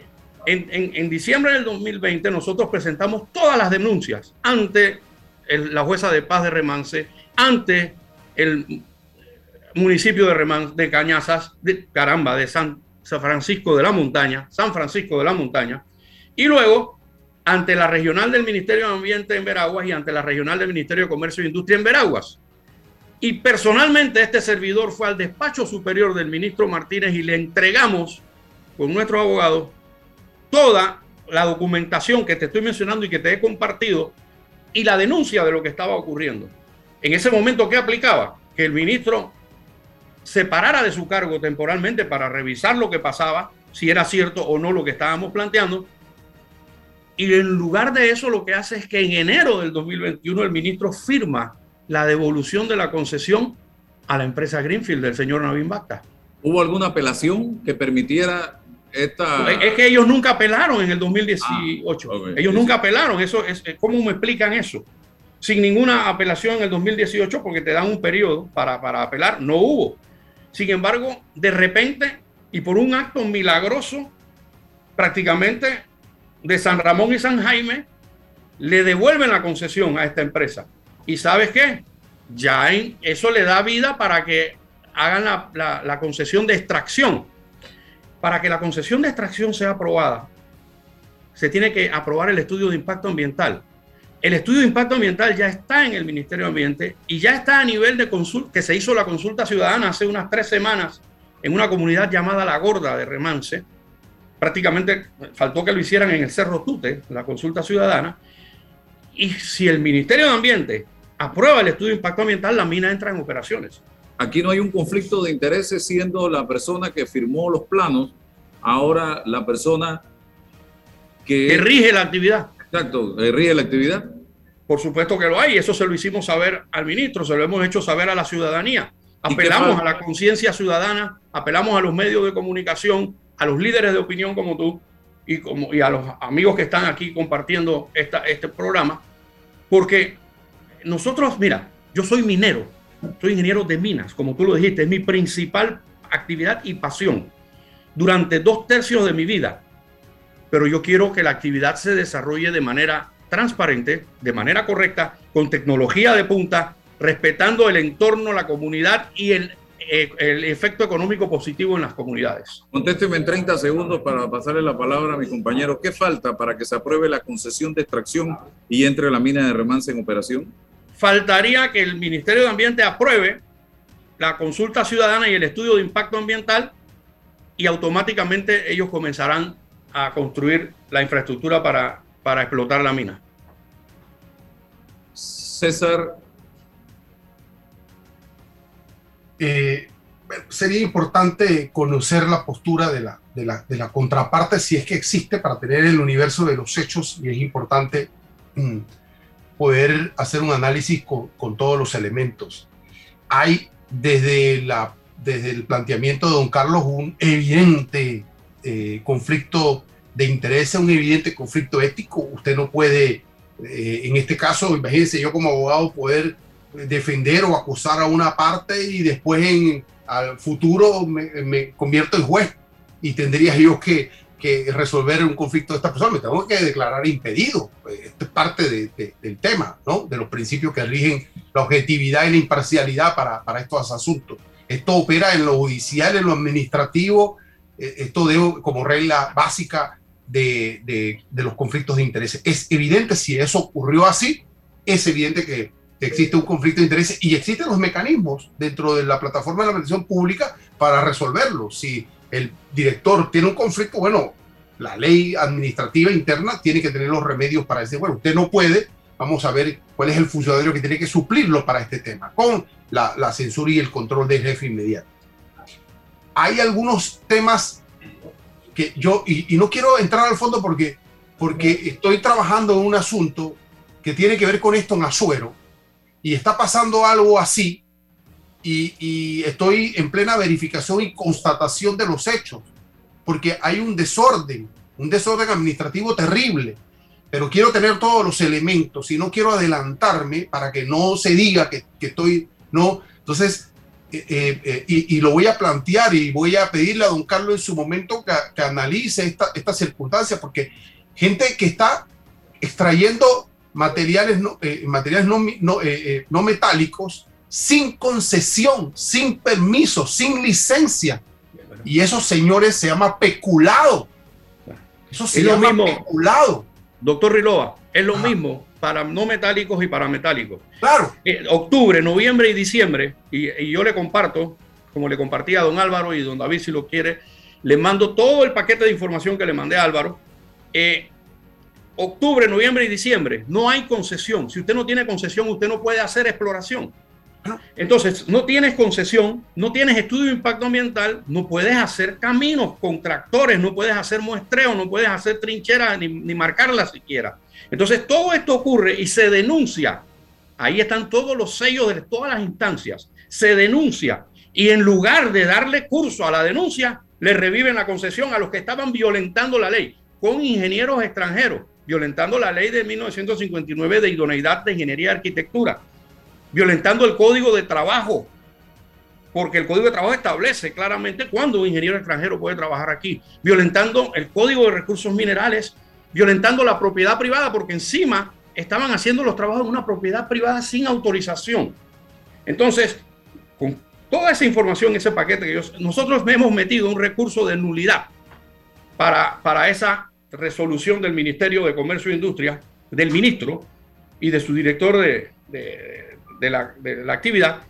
En, en- en diciembre del 2020 nosotros presentamos todas las denuncias ante el- la jueza de paz de Remance, ante el municipio de Remance, de Cañazas, de caramba, de San, San Francisco de la Montaña, San Francisco de la Montaña, y luego ante la regional del Ministerio de Ambiente en Veraguas y ante la regional del Ministerio de Comercio e Industria en Veraguas. Y personalmente este servidor fue al despacho superior del ministro Martínez y le entregamos con nuestros abogados toda la documentación que te estoy mencionando y que te he compartido y la denuncia de lo que estaba ocurriendo. En ese momento, ¿qué aplicaba? Que el ministro se parara de su cargo temporalmente para revisar lo que pasaba, si era cierto o no lo que estábamos planteando. Y en lugar de eso, lo que hace es que en enero del 2021 el ministro firma la devolución de la concesión a la empresa Greenfield del señor Navin Bacta. ¿Hubo alguna apelación que permitiera esta... Es que ellos nunca apelaron en el 2018. Ah, ellos nunca apelaron. Eso es, ¿Cómo me explican eso? Sin ninguna apelación en el 2018 porque te dan un periodo para, para apelar. No hubo. Sin embargo, de repente y por un acto milagroso, prácticamente de San Ramón y San Jaime, le devuelven la concesión a esta empresa. ¿Y sabes qué? Ya eso le da vida para que hagan la, la concesión de extracción. Para que la concesión de extracción sea aprobada, se tiene que aprobar el estudio de impacto ambiental. El estudio de impacto ambiental ya está en el Ministerio de Ambiente y ya está a nivel de consulta, que se hizo la consulta ciudadana hace unas tres semanas en una comunidad llamada La Gorda de Remance. Prácticamente faltó que lo hicieran en el Cerro Tute, la consulta ciudadana. Y si el Ministerio de Ambiente aprueba el estudio de impacto ambiental, la mina entra en operaciones. Aquí no hay un conflicto de intereses siendo la persona que firmó los planos, ahora la persona que, que rige la actividad. Exacto, rige la actividad. Por supuesto que lo hay, eso se lo hicimos saber al ministro, se lo hemos hecho saber a la ciudadanía. Apelamos a la conciencia ciudadana, apelamos a los medios de comunicación, a los líderes de opinión como tú y, como, y a los amigos que están aquí compartiendo esta, este programa, porque nosotros, mira, yo soy minero, soy ingeniero de minas, como tú lo dijiste, es mi principal actividad y pasión. Durante dos tercios de mi vida pero yo quiero que la actividad se desarrolle de manera transparente, de manera correcta, con tecnología de punta, respetando el entorno, la comunidad y el, eh, el efecto económico positivo en las comunidades. Contésteme en 30 segundos para pasarle la palabra a mi compañero. ¿Qué falta para que se apruebe la concesión de extracción y entre la mina de Remance en operación? Faltaría que el Ministerio de Ambiente apruebe la consulta ciudadana y el estudio de impacto ambiental y automáticamente ellos comenzarán a construir la infraestructura para, para explotar la mina. César. Eh, sería importante conocer la postura de la, de, la, de la, contraparte si es que existe para tener el universo de los hechos y es importante mm, poder hacer un análisis con, con, todos los elementos. Hay desde, la, desde el planteamiento de don Carlos un evidente eh, conflicto de interés, un evidente conflicto ético. Usted no puede, eh, en este caso, imagínense yo como abogado poder defender o acusar a una parte y después en al futuro me, convierto en juez y tendría yo que, que, resolver un conflicto de esta persona. Me tengo que declarar impedido. Esto es parte de, del tema, ¿no? De los principios que rigen la objetividad y la imparcialidad para, para estos asuntos. Esto opera en lo judicial, en lo administrativo. Eh, esto debo como regla básica de, de, los conflictos de intereses. Es evidente si eso ocurrió así, es evidente que existe un conflicto de intereses y existen los mecanismos dentro de la plataforma de la administración pública para resolverlo. Si el director tiene un conflicto, bueno, la ley administrativa interna tiene que tener los remedios para decir, bueno, usted no puede, vamos a ver cuál es el funcionario que tiene que suplirlo para este tema, con la, la censura y el control del jefe inmediato. Hay algunos temas que yo, y, no quiero entrar al fondo porque, porque estoy trabajando en un asunto que tiene que ver con esto en Azuero, y está pasando algo así, y, y, estoy en plena verificación y constatación de los hechos, porque hay un desorden, un desorden administrativo terrible, pero quiero tener todos los elementos y no quiero adelantarme para que no se diga que, que estoy, no, entonces eh, eh, eh, y, y, lo voy a plantear y voy a pedirle a don Carlos en su momento que, que analice esta, esta, circunstancia, porque gente que está extrayendo materiales no, eh, materiales no, no, no, metálicos sin concesión, sin permiso, sin licencia. Y esos señores se llama peculado. Eso se es llama mismo, peculado. Doctor Riloa, es lo Ajá. mismo para no metálicos y para metálicos. Claro. Eh, octubre, noviembre y diciembre, y, y, yo le comparto, como le compartí a don Álvaro y don David si lo quiere, le mando todo el paquete de información que le mandé a Álvaro. Eh, octubre, noviembre y diciembre, no hay concesión. Si usted no tiene concesión, usted no puede hacer exploración. Entonces, no tienes concesión, no tienes estudio de impacto ambiental, no puedes hacer caminos con tractores, no puedes hacer muestreo, no puedes hacer trincheras ni, ni marcarlas siquiera. Entonces, todo esto ocurre y se denuncia. Ahí están todos los sellos de todas las instancias. Se denuncia y en lugar de darle curso a la denuncia, le reviven la concesión a los que estaban violentando la ley con ingenieros extranjeros, violentando la ley de 1959 de idoneidad de ingeniería y arquitectura violentando el código de trabajo, porque el código de trabajo establece claramente cuándo un ingeniero extranjero puede trabajar aquí, violentando el código de recursos minerales, violentando la propiedad privada, porque encima estaban haciendo los trabajos en una propiedad privada sin autorización. Entonces, con toda esa información, ese paquete que nosotros hemos metido un recurso de nulidad para, para esa resolución del Ministerio de Comercio e Industria, del ministro y de su director de, de la, actividad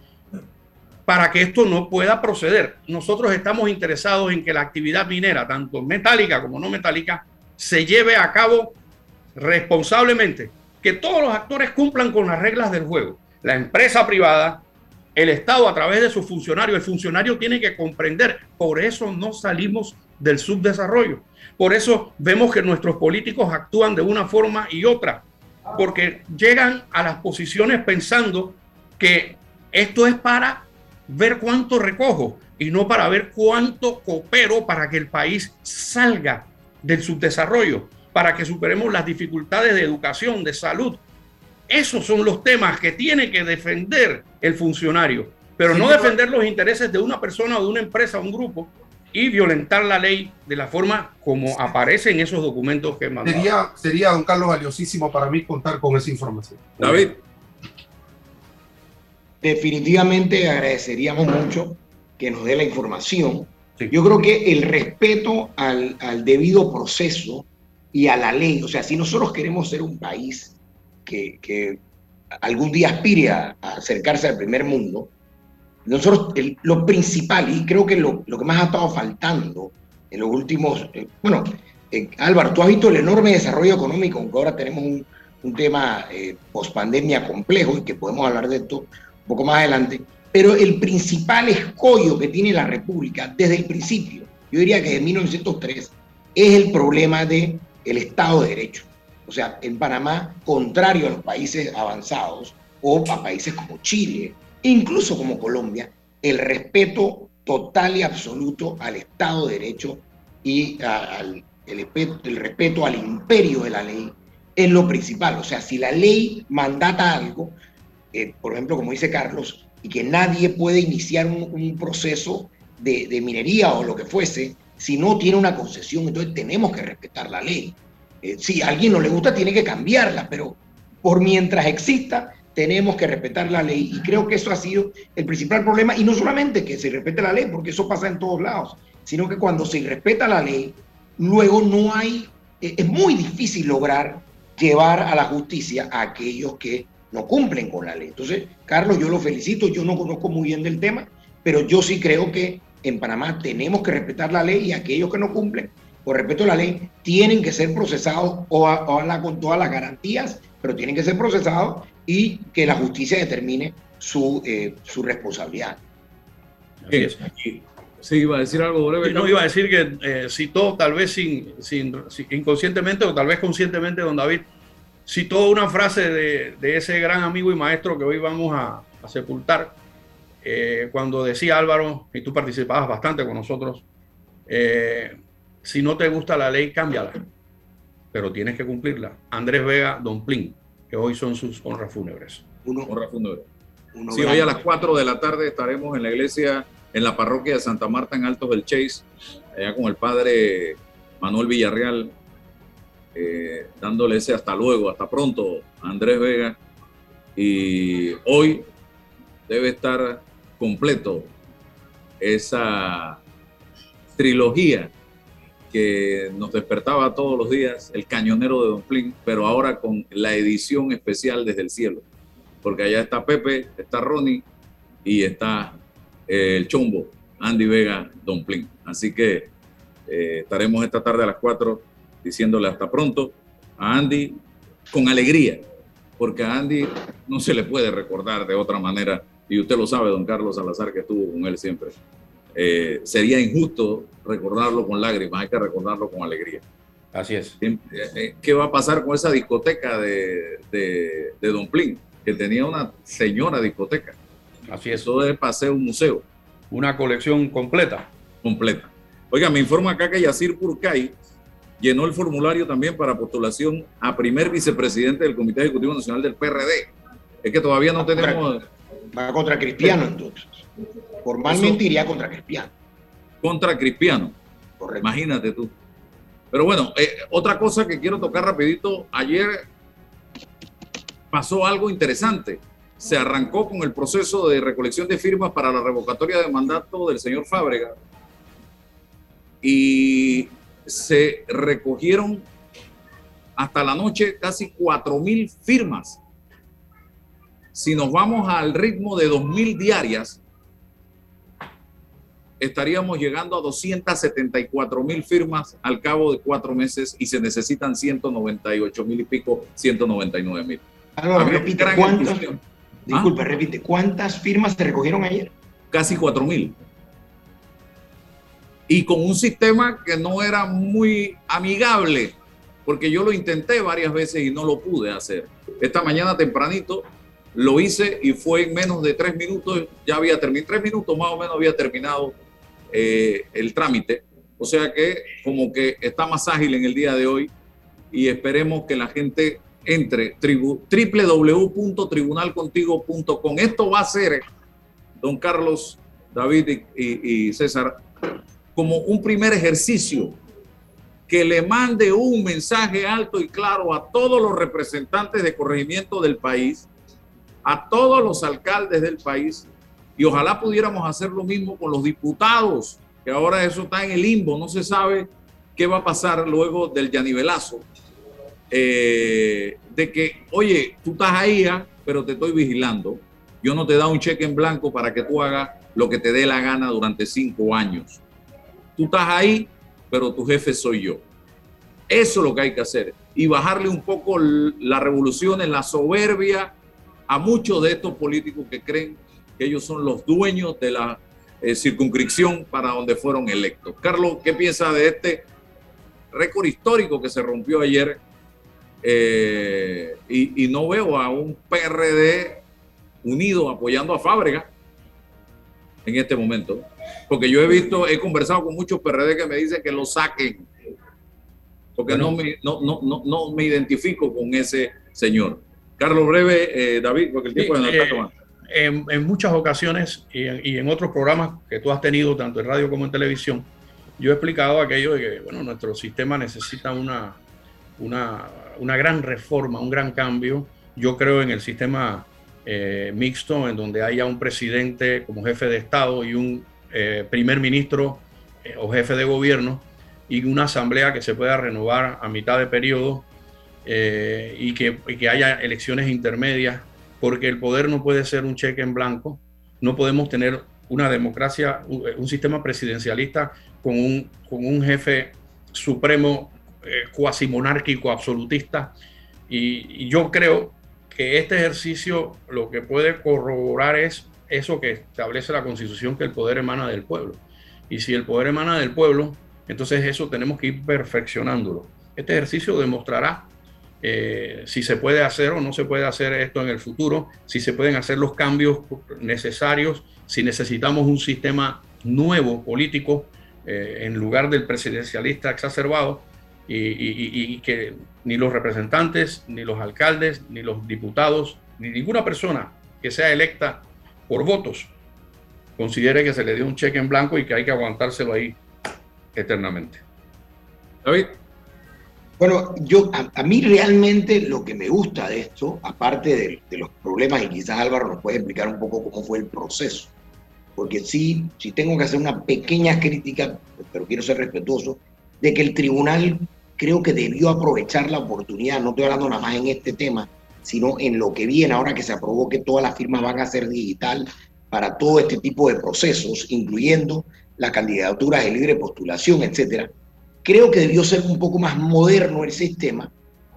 para que esto no pueda proceder. Nosotros estamos interesados en que la actividad minera, tanto metálica como no metálica, se lleve a cabo responsablemente, que todos los actores cumplan con las reglas del juego. La empresa privada, el Estado a través de sus funcionarios, el funcionario tiene que comprender, por eso no salimos del subdesarrollo. Por eso vemos que nuestros políticos actúan de una forma y otra porque llegan a las posiciones pensando que esto es para ver cuánto recojo y no para ver cuánto coopero para que el país salga del subdesarrollo, para que superemos las dificultades de educación, de salud. Esos son los temas que tiene que defender el funcionario, pero no defender los intereses de una persona o de una empresa o un grupo, y violentar la ley de la forma como aparece en esos documentos que mandó. Sería, sería, don Carlos, valiosísimo para mí contar con esa información. David. Definitivamente agradeceríamos mucho que nos dé la información. Yo creo que el respeto al, al, debido proceso y a la ley, o sea, si nosotros queremos ser un país que, que algún día aspire a acercarse al primer mundo, nosotros, lo principal, y creo que lo, lo, que más ha estado faltando en los últimos, eh, bueno, eh, Álvaro, tú has visto el enorme desarrollo económico, aunque ahora tenemos un, un tema eh, post pandemia complejo y que podemos hablar de esto un poco más adelante, pero el principal escollo que tiene la República desde el principio, yo diría que desde 1903, es el problema del el Estado de Derecho. O sea, en Panamá, contrario a los países avanzados o a países como Chile, incluso como Colombia, el respeto total y absoluto al Estado de Derecho y al el, respeto al imperio de la ley es lo principal. O sea, si la ley mandata algo, eh, por ejemplo, como dice Carlos, y que nadie puede iniciar un, proceso de, de, minería o lo que fuese si no tiene una concesión, entonces tenemos que respetar la ley. Eh, si a alguien no le gusta, tiene que cambiarla, pero por mientras exista, tenemos que respetar la ley y creo que eso ha sido el principal problema y no solamente que se respete la ley, porque eso pasa en todos lados, sino que cuando se respeta la ley, luego no hay, eh, es muy difícil lograr llevar a la justicia a aquellos que no cumplen con la ley. Entonces, Carlos, yo lo felicito, yo no conozco muy bien del tema, pero yo sí creo que en Panamá tenemos que respetar la ley y aquellos que no cumplen por respeto a la ley tienen que ser procesados o, con todas las garantías, pero tienen que ser procesados y que la justicia determine su, eh, su responsabilidad. Sí, iba a decir algo breve. No, iba a decir que eh, citó, tal vez sin, sin, inconscientemente o tal vez conscientemente, don David, citó una frase de, de ese gran amigo y maestro que hoy vamos a, a sepultar, eh, cuando decía Álvaro, y tú participabas bastante con nosotros, eh, si no te gusta la ley, cámbiala, pero tienes que cumplirla. Andrés Vega, Don Plin que hoy son sus honras fúnebres. Uno, honra fúnebre. sí, hoy a las 4 de la tarde estaremos en la iglesia, en la parroquia de Santa Marta, en Altos del Chase, allá con el padre Manuel Villarreal, eh, dándole ese hasta luego, hasta pronto Andrés Vega. Y hoy debe estar completo esa trilogía que nos despertaba todos los días, el cañonero de Don Flynn, pero ahora con la edición especial desde el cielo. Porque allá está Pepe, está Ronnie y está eh, el Chombo, Andy Vega, Don Flynn. Así que Eh, estaremos esta tarde a las 4 diciéndole hasta pronto a Andy con alegría, porque a Andy no se le puede recordar de otra manera, y usted lo sabe, don Carlos Salazar, que estuvo con él siempre. Eh, sería injusto recordarlo con lágrimas, hay que recordarlo con alegría. Así es. Eh, eh, ¿Qué va a pasar con esa discoteca de, de, de Don Plin? Que tenía una señora discoteca. Así es. Eso es paseo un museo. Una colección completa. Completa. Oiga, me informa acá que Yacir Purcay llenó el formulario también para postulación a primer vicepresidente del Comité Ejecutivo Nacional del PRD. Es que todavía no tenemos... Va contra Cristiano entonces. Formalmente iría contra Cristiano. Contra Cristiano. Correcto. Imagínate tú. Pero bueno, eh, otra cosa que quiero tocar rapidito. Ayer pasó algo interesante. Se arrancó con el proceso de recolección de firmas para la revocatoria de mandato del señor Fábrega. Y se recogieron hasta la noche casi 4 mil firmas. Si nos vamos al ritmo de 2 mil diarias, estaríamos llegando a 274 mil firmas al cabo de cuatro meses y se necesitan 198 mil y pico, 199 mil. Repite, ¿cuántas, entusiasmo. disculpe, repite, ¿cuántas firmas se recogieron ayer? Casi 4 mil. Y con un sistema que no era muy amigable, porque yo lo intenté varias veces y no lo pude hacer. Esta mañana tempranito lo hice y fue en menos de tres minutos, ya había terminado, tres minutos más o menos había terminado eh, el trámite. O sea que como que está más ágil en el día de hoy y esperemos que la gente entre tribu- www.tribunalcontigo.com. Esto va a ser, don Carlos, David y- y César, como un primer ejercicio que le mande un mensaje alto y claro a todos los representantes de corregimiento del país, a todos los alcaldes del país, y ojalá pudiéramos hacer lo mismo con los diputados, que ahora eso está en el limbo, no se sabe qué va a pasar luego del yanivelazo, eh, de que, oye, tú estás ahí, ah, pero te estoy vigilando, yo no te da un cheque en blanco para que tú hagas lo que te dé la gana durante cinco años. Tú estás ahí, pero tu jefe soy yo. Eso es lo que hay que hacer. Y bajarle un poco la revolución en la soberbia a muchos de estos políticos que creen que ellos son los dueños de la eh, circunscripción para donde fueron electos. Carlos, ¿qué piensa de este récord histórico que se rompió ayer? Eh, y, y no veo a un PRD unido apoyando a Fábrega en este momento. Porque yo he visto, he conversado con muchos PRD que me dicen que lo saquen. Porque no, me, no, no, no, no me identifico con ese señor. Carlos Breve, eh, David, porque el tiempo Sí, eh, está tomando. en, en muchas ocasiones y en, y en otros programas que tú has tenido, tanto en radio como en televisión, yo he explicado aquello de que bueno, nuestro sistema necesita una, una, una gran reforma, un gran cambio. Yo creo en el sistema eh, mixto, en donde haya un presidente como jefe de Estado y un eh, primer ministro eh, o jefe de gobierno y una asamblea que se pueda renovar a mitad de periodo eh, y, que, y que haya elecciones intermedias, porque el poder no puede ser un cheque en blanco, no podemos tener una democracia, un, un sistema presidencialista con un, con un jefe supremo eh, cuasi monárquico, absolutista, y, y yo creo que este ejercicio lo que puede corroborar es eso que establece la constitución, que el poder emana del pueblo. Y si el poder emana del pueblo, entonces eso tenemos que ir perfeccionándolo. Este ejercicio demostrará eh, si se puede hacer o no se puede hacer esto en el futuro, si se pueden hacer los cambios necesarios, si necesitamos un sistema nuevo político eh, en lugar del presidencialista exacerbado y, y- que ni los representantes, ni los alcaldes, ni los diputados, ni ninguna persona que sea electa por votos considere que se le dio un cheque en blanco y que hay que aguantárselo ahí eternamente. David. Bueno, yo a, a mí realmente lo que me gusta de esto, aparte de, de los problemas, y quizás Álvaro nos puede explicar un poco cómo fue el proceso, porque sí, sí tengo que hacer una pequeña crítica, pero quiero ser respetuoso, de que el tribunal creo que debió aprovechar la oportunidad, no estoy hablando nada más en este tema, sino en lo que viene ahora que se aprobó que todas las firmas van a ser digital para todo este tipo de procesos, incluyendo las candidaturas de libre postulación, etcétera. Creo que debió ser un poco más moderno el sistema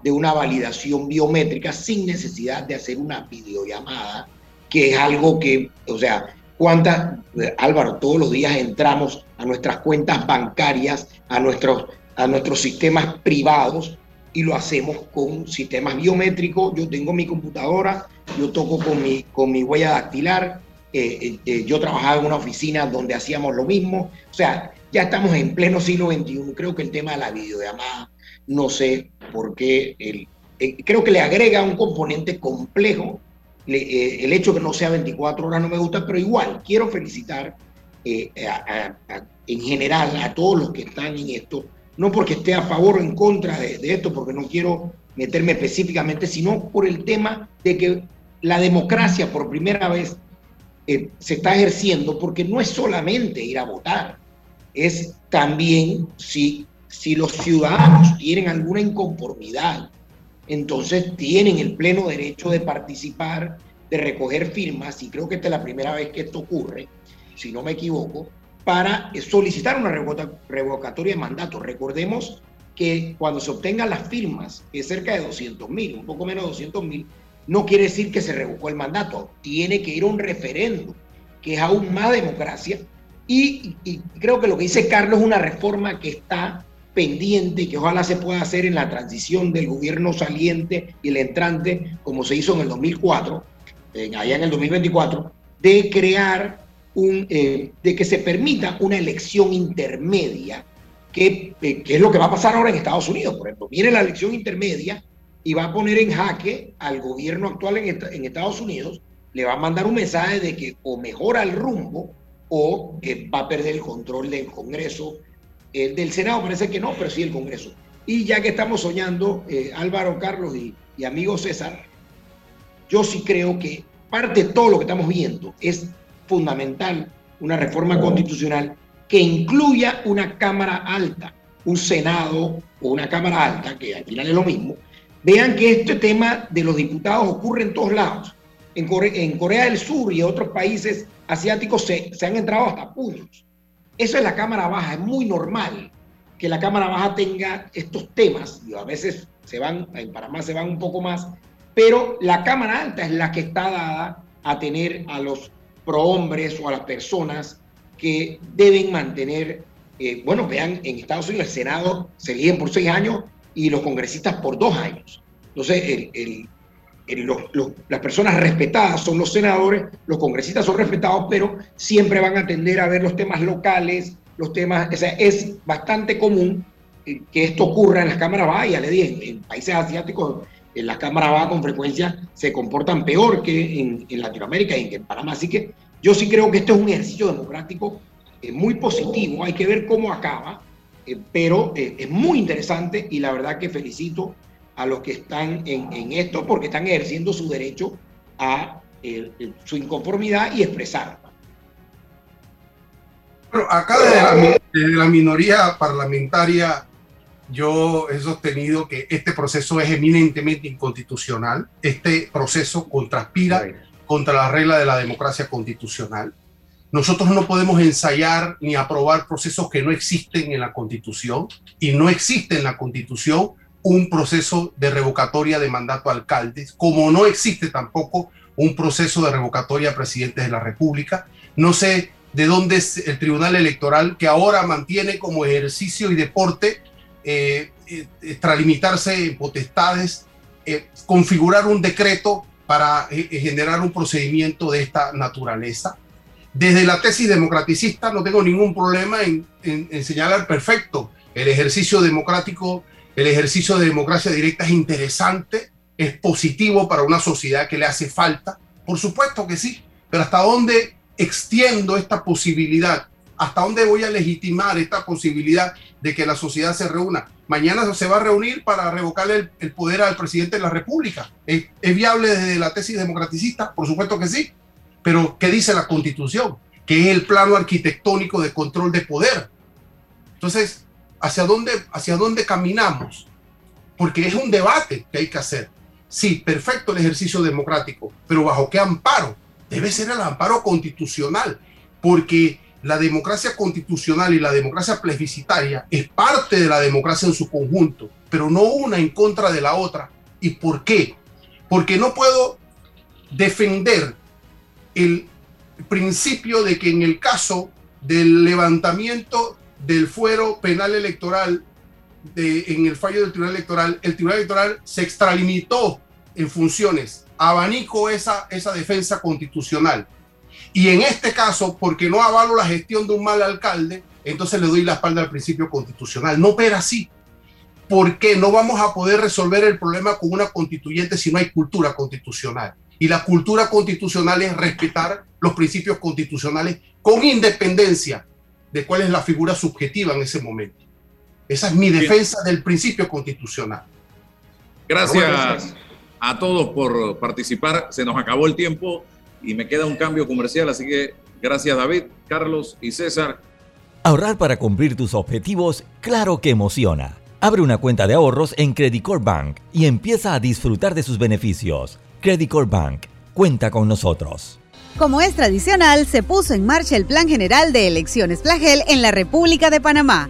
de una validación biométrica sin necesidad de hacer una videollamada, que es algo que, o sea, cuántas, Álvaro, todos los días entramos a nuestras cuentas bancarias, a nuestros, a nuestros sistemas privados y lo hacemos con sistemas biométricos. Yo tengo mi computadora, yo toco con mi, con mi huella dactilar, eh, eh, eh, yo trabajaba en una oficina donde hacíamos lo mismo. O sea, ya estamos en pleno siglo XXI. Creo que el tema de la videollamada, no sé por qué, el, creo que le agrega un componente complejo. el hecho que no sea 24 horas no me gusta, pero igual quiero felicitar en general a todos los que están en esto, no porque esté a favor o en contra de, de esto, porque no quiero meterme específicamente, sino por el tema de que la democracia por primera vez eh, se está ejerciendo porque no es solamente ir a votar, es también si, si los ciudadanos tienen alguna inconformidad, entonces tienen el pleno derecho de participar, de recoger firmas, y creo que esta es la primera vez que esto ocurre, si no me equivoco, para solicitar una revocatoria de mandato. Recordemos que cuando se obtengan las firmas, que es cerca de 200 mil, un poco menos de 200 mil, no quiere decir que se revocó el mandato, tiene que ir a un referendo, que es aún más democracia. Y, creo que lo que dice Carlos es una reforma que está pendiente y que ojalá se pueda hacer en la transición del gobierno saliente y el entrante, como se hizo en el 2004, allá en el 2024, de crear un, eh, de que se permita una elección intermedia, que, eh, que es lo que va a pasar ahora en Estados Unidos, por ejemplo. Viene la elección intermedia y va a poner en jaque al gobierno actual en, Estados Unidos, le va a mandar un mensaje de que o mejora el rumbo o que va a perder el control del Congreso. El del Senado parece que no, pero sí el Congreso. Y ya que estamos soñando, eh, Álvaro, Carlos y, y amigo César, yo sí creo que parte de todo lo que estamos viendo es fundamental una reforma constitucional que incluya una Cámara Alta, un Senado o una Cámara Alta, que al final es lo mismo, Vean que este tema de los diputados ocurre en todos lados. En Corea, del Sur y otros países asiáticos se, han entrado hasta puños. Eso es la Cámara Baja, es muy normal que la Cámara Baja tenga estos temas, y a veces se van, en Panamá se van un poco más, pero la Cámara Alta es la que está dada a tener a los prohombres o a las personas que deben mantener, eh, bueno, vean, en Estados Unidos el Senado se eligen por seis años y los congresistas por dos años. Entonces, las personas respetadas son los senadores, los congresistas son respetados, pero siempre van a tender a ver los temas locales, los temas, o sea, es bastante común que esto ocurra en las cámaras bajas, le dije, en, países asiáticos, en las cámaras bajas con frecuencia se comportan peor que en, Latinoamérica y en Panamá. Así que yo sí creo que esto es un ejercicio democrático eh, muy positivo, hay que ver cómo acaba, eh, pero eh, es muy interesante y la verdad que felicito a los que están en, esto porque están ejerciendo su derecho a su inconformidad y expresarla. Bueno, acá desde la, minoría parlamentaria yo he sostenido que este proceso es eminentemente inconstitucional. Este proceso contraspira contra la regla de la democracia constitucional. Nosotros no podemos ensayar ni aprobar procesos que no existen en la Constitución y no existe en la Constitución un proceso de revocatoria de mandato a alcaldes, como no existe tampoco un proceso de revocatoria a presidentes de la República. No sé de dónde es el Tribunal Electoral que ahora mantiene como ejercicio y deporte eh, eh, extralimitarse en potestades, eh, configurar un decreto para generar un procedimiento de esta naturaleza. Desde la tesis democraticista no tengo ningún problema en, señalar perfecto. El ejercicio democrático, el ejercicio de democracia directa es interesante, es positivo para una sociedad que le hace falta. Por supuesto que sí, pero ¿hasta dónde extiendo esta posibilidad? ¿Hasta dónde voy a legitimar esta posibilidad de que la sociedad se reúna? Mañana se va a reunir para revocarle el, poder al presidente de la República. ¿Es, ¿Es, viable desde la tesis democraticista? Por supuesto que sí. Pero, ¿qué dice la Constitución? Que es el plano arquitectónico de control de poder. Entonces, ¿hacia dónde, hacia dónde caminamos? Porque es un debate que hay que hacer. Sí, perfecto el ejercicio democrático, pero ¿bajo qué amparo? Debe ser el amparo constitucional, porque la democracia constitucional y la democracia plebiscitaria es parte de la democracia en su conjunto, pero no una en contra de la otra. ¿Y por qué? Porque no puedo defender el principio de que en el caso del levantamiento del fuero penal electoral de, en el fallo del Tribunal Electoral, el Tribunal Electoral se extralimitó en funciones, abanico esa, esa defensa constitucional y en este caso, porque no avalo la gestión de un mal alcalde, entonces le doy la espalda al principio constitucional. No opera así. Porque no vamos a poder resolver el problema con una constituyente si no hay cultura constitucional. Y la cultura constitucional es respetar los principios constitucionales con independencia de cuál es la figura subjetiva en ese momento. Esa es mi defensa del principio constitucional. Gracias a todos por participar. Se nos acabó el tiempo y me queda un cambio comercial, así que gracias David, Carlos y César. Ahorrar para cumplir tus objetivos, claro que emociona. Abre una cuenta de ahorros en Credit Bank y empieza a disfrutar de sus beneficios. Credit Bank, cuenta con nosotros. Como es tradicional, se puso en marcha el Plan General de Elecciones Plagel en la República de Panamá.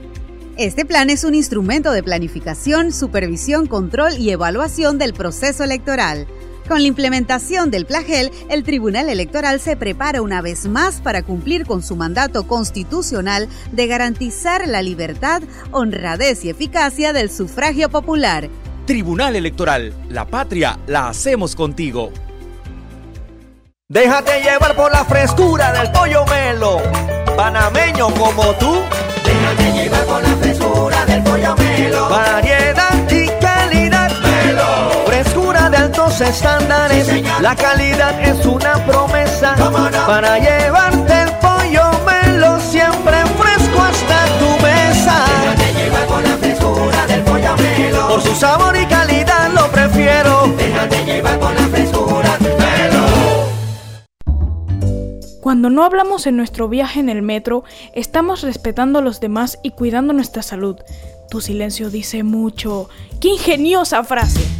Este plan es un instrumento de planificación, supervisión, control y evaluación del proceso electoral con la implementación del plagel, el Tribunal Electoral se prepara una vez más para cumplir con su mandato constitucional de garantizar la libertad, honradez y eficacia del sufragio popular. Tribunal Electoral, la patria la hacemos contigo. Déjate llevar por la frescura del pollo melo, panameño como tú. Déjate llevar por la frescura del pollo melo. Variedad estándares. la calidad es una promesa para llevarte el pollo melo siempre fresco hasta tu mesa. Déjate llevar con la frescura del pollo melo. Por su sabor y calidad lo prefiero. Déjate llevar con la frescura melo. Cuando no hablamos en nuestro viaje en el metro, estamos respetando a los demás y cuidando nuestra salud. Tu silencio dice mucho. ¡Qué ingeniosa frase!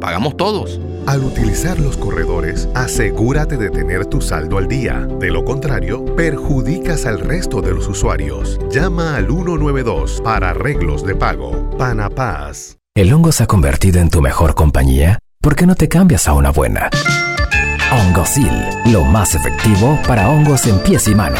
pagamos todos. Al utilizar los corredores, asegúrate de tener tu saldo al día. De lo contrario, perjudicas al resto de los usuarios. Llama al 192 para arreglos de pago. Panapaz. ¿El hongo se ha convertido en tu mejor compañía? ¿Por qué no te cambias a una buena? Hongosil, lo más efectivo para hongos en pies y manos.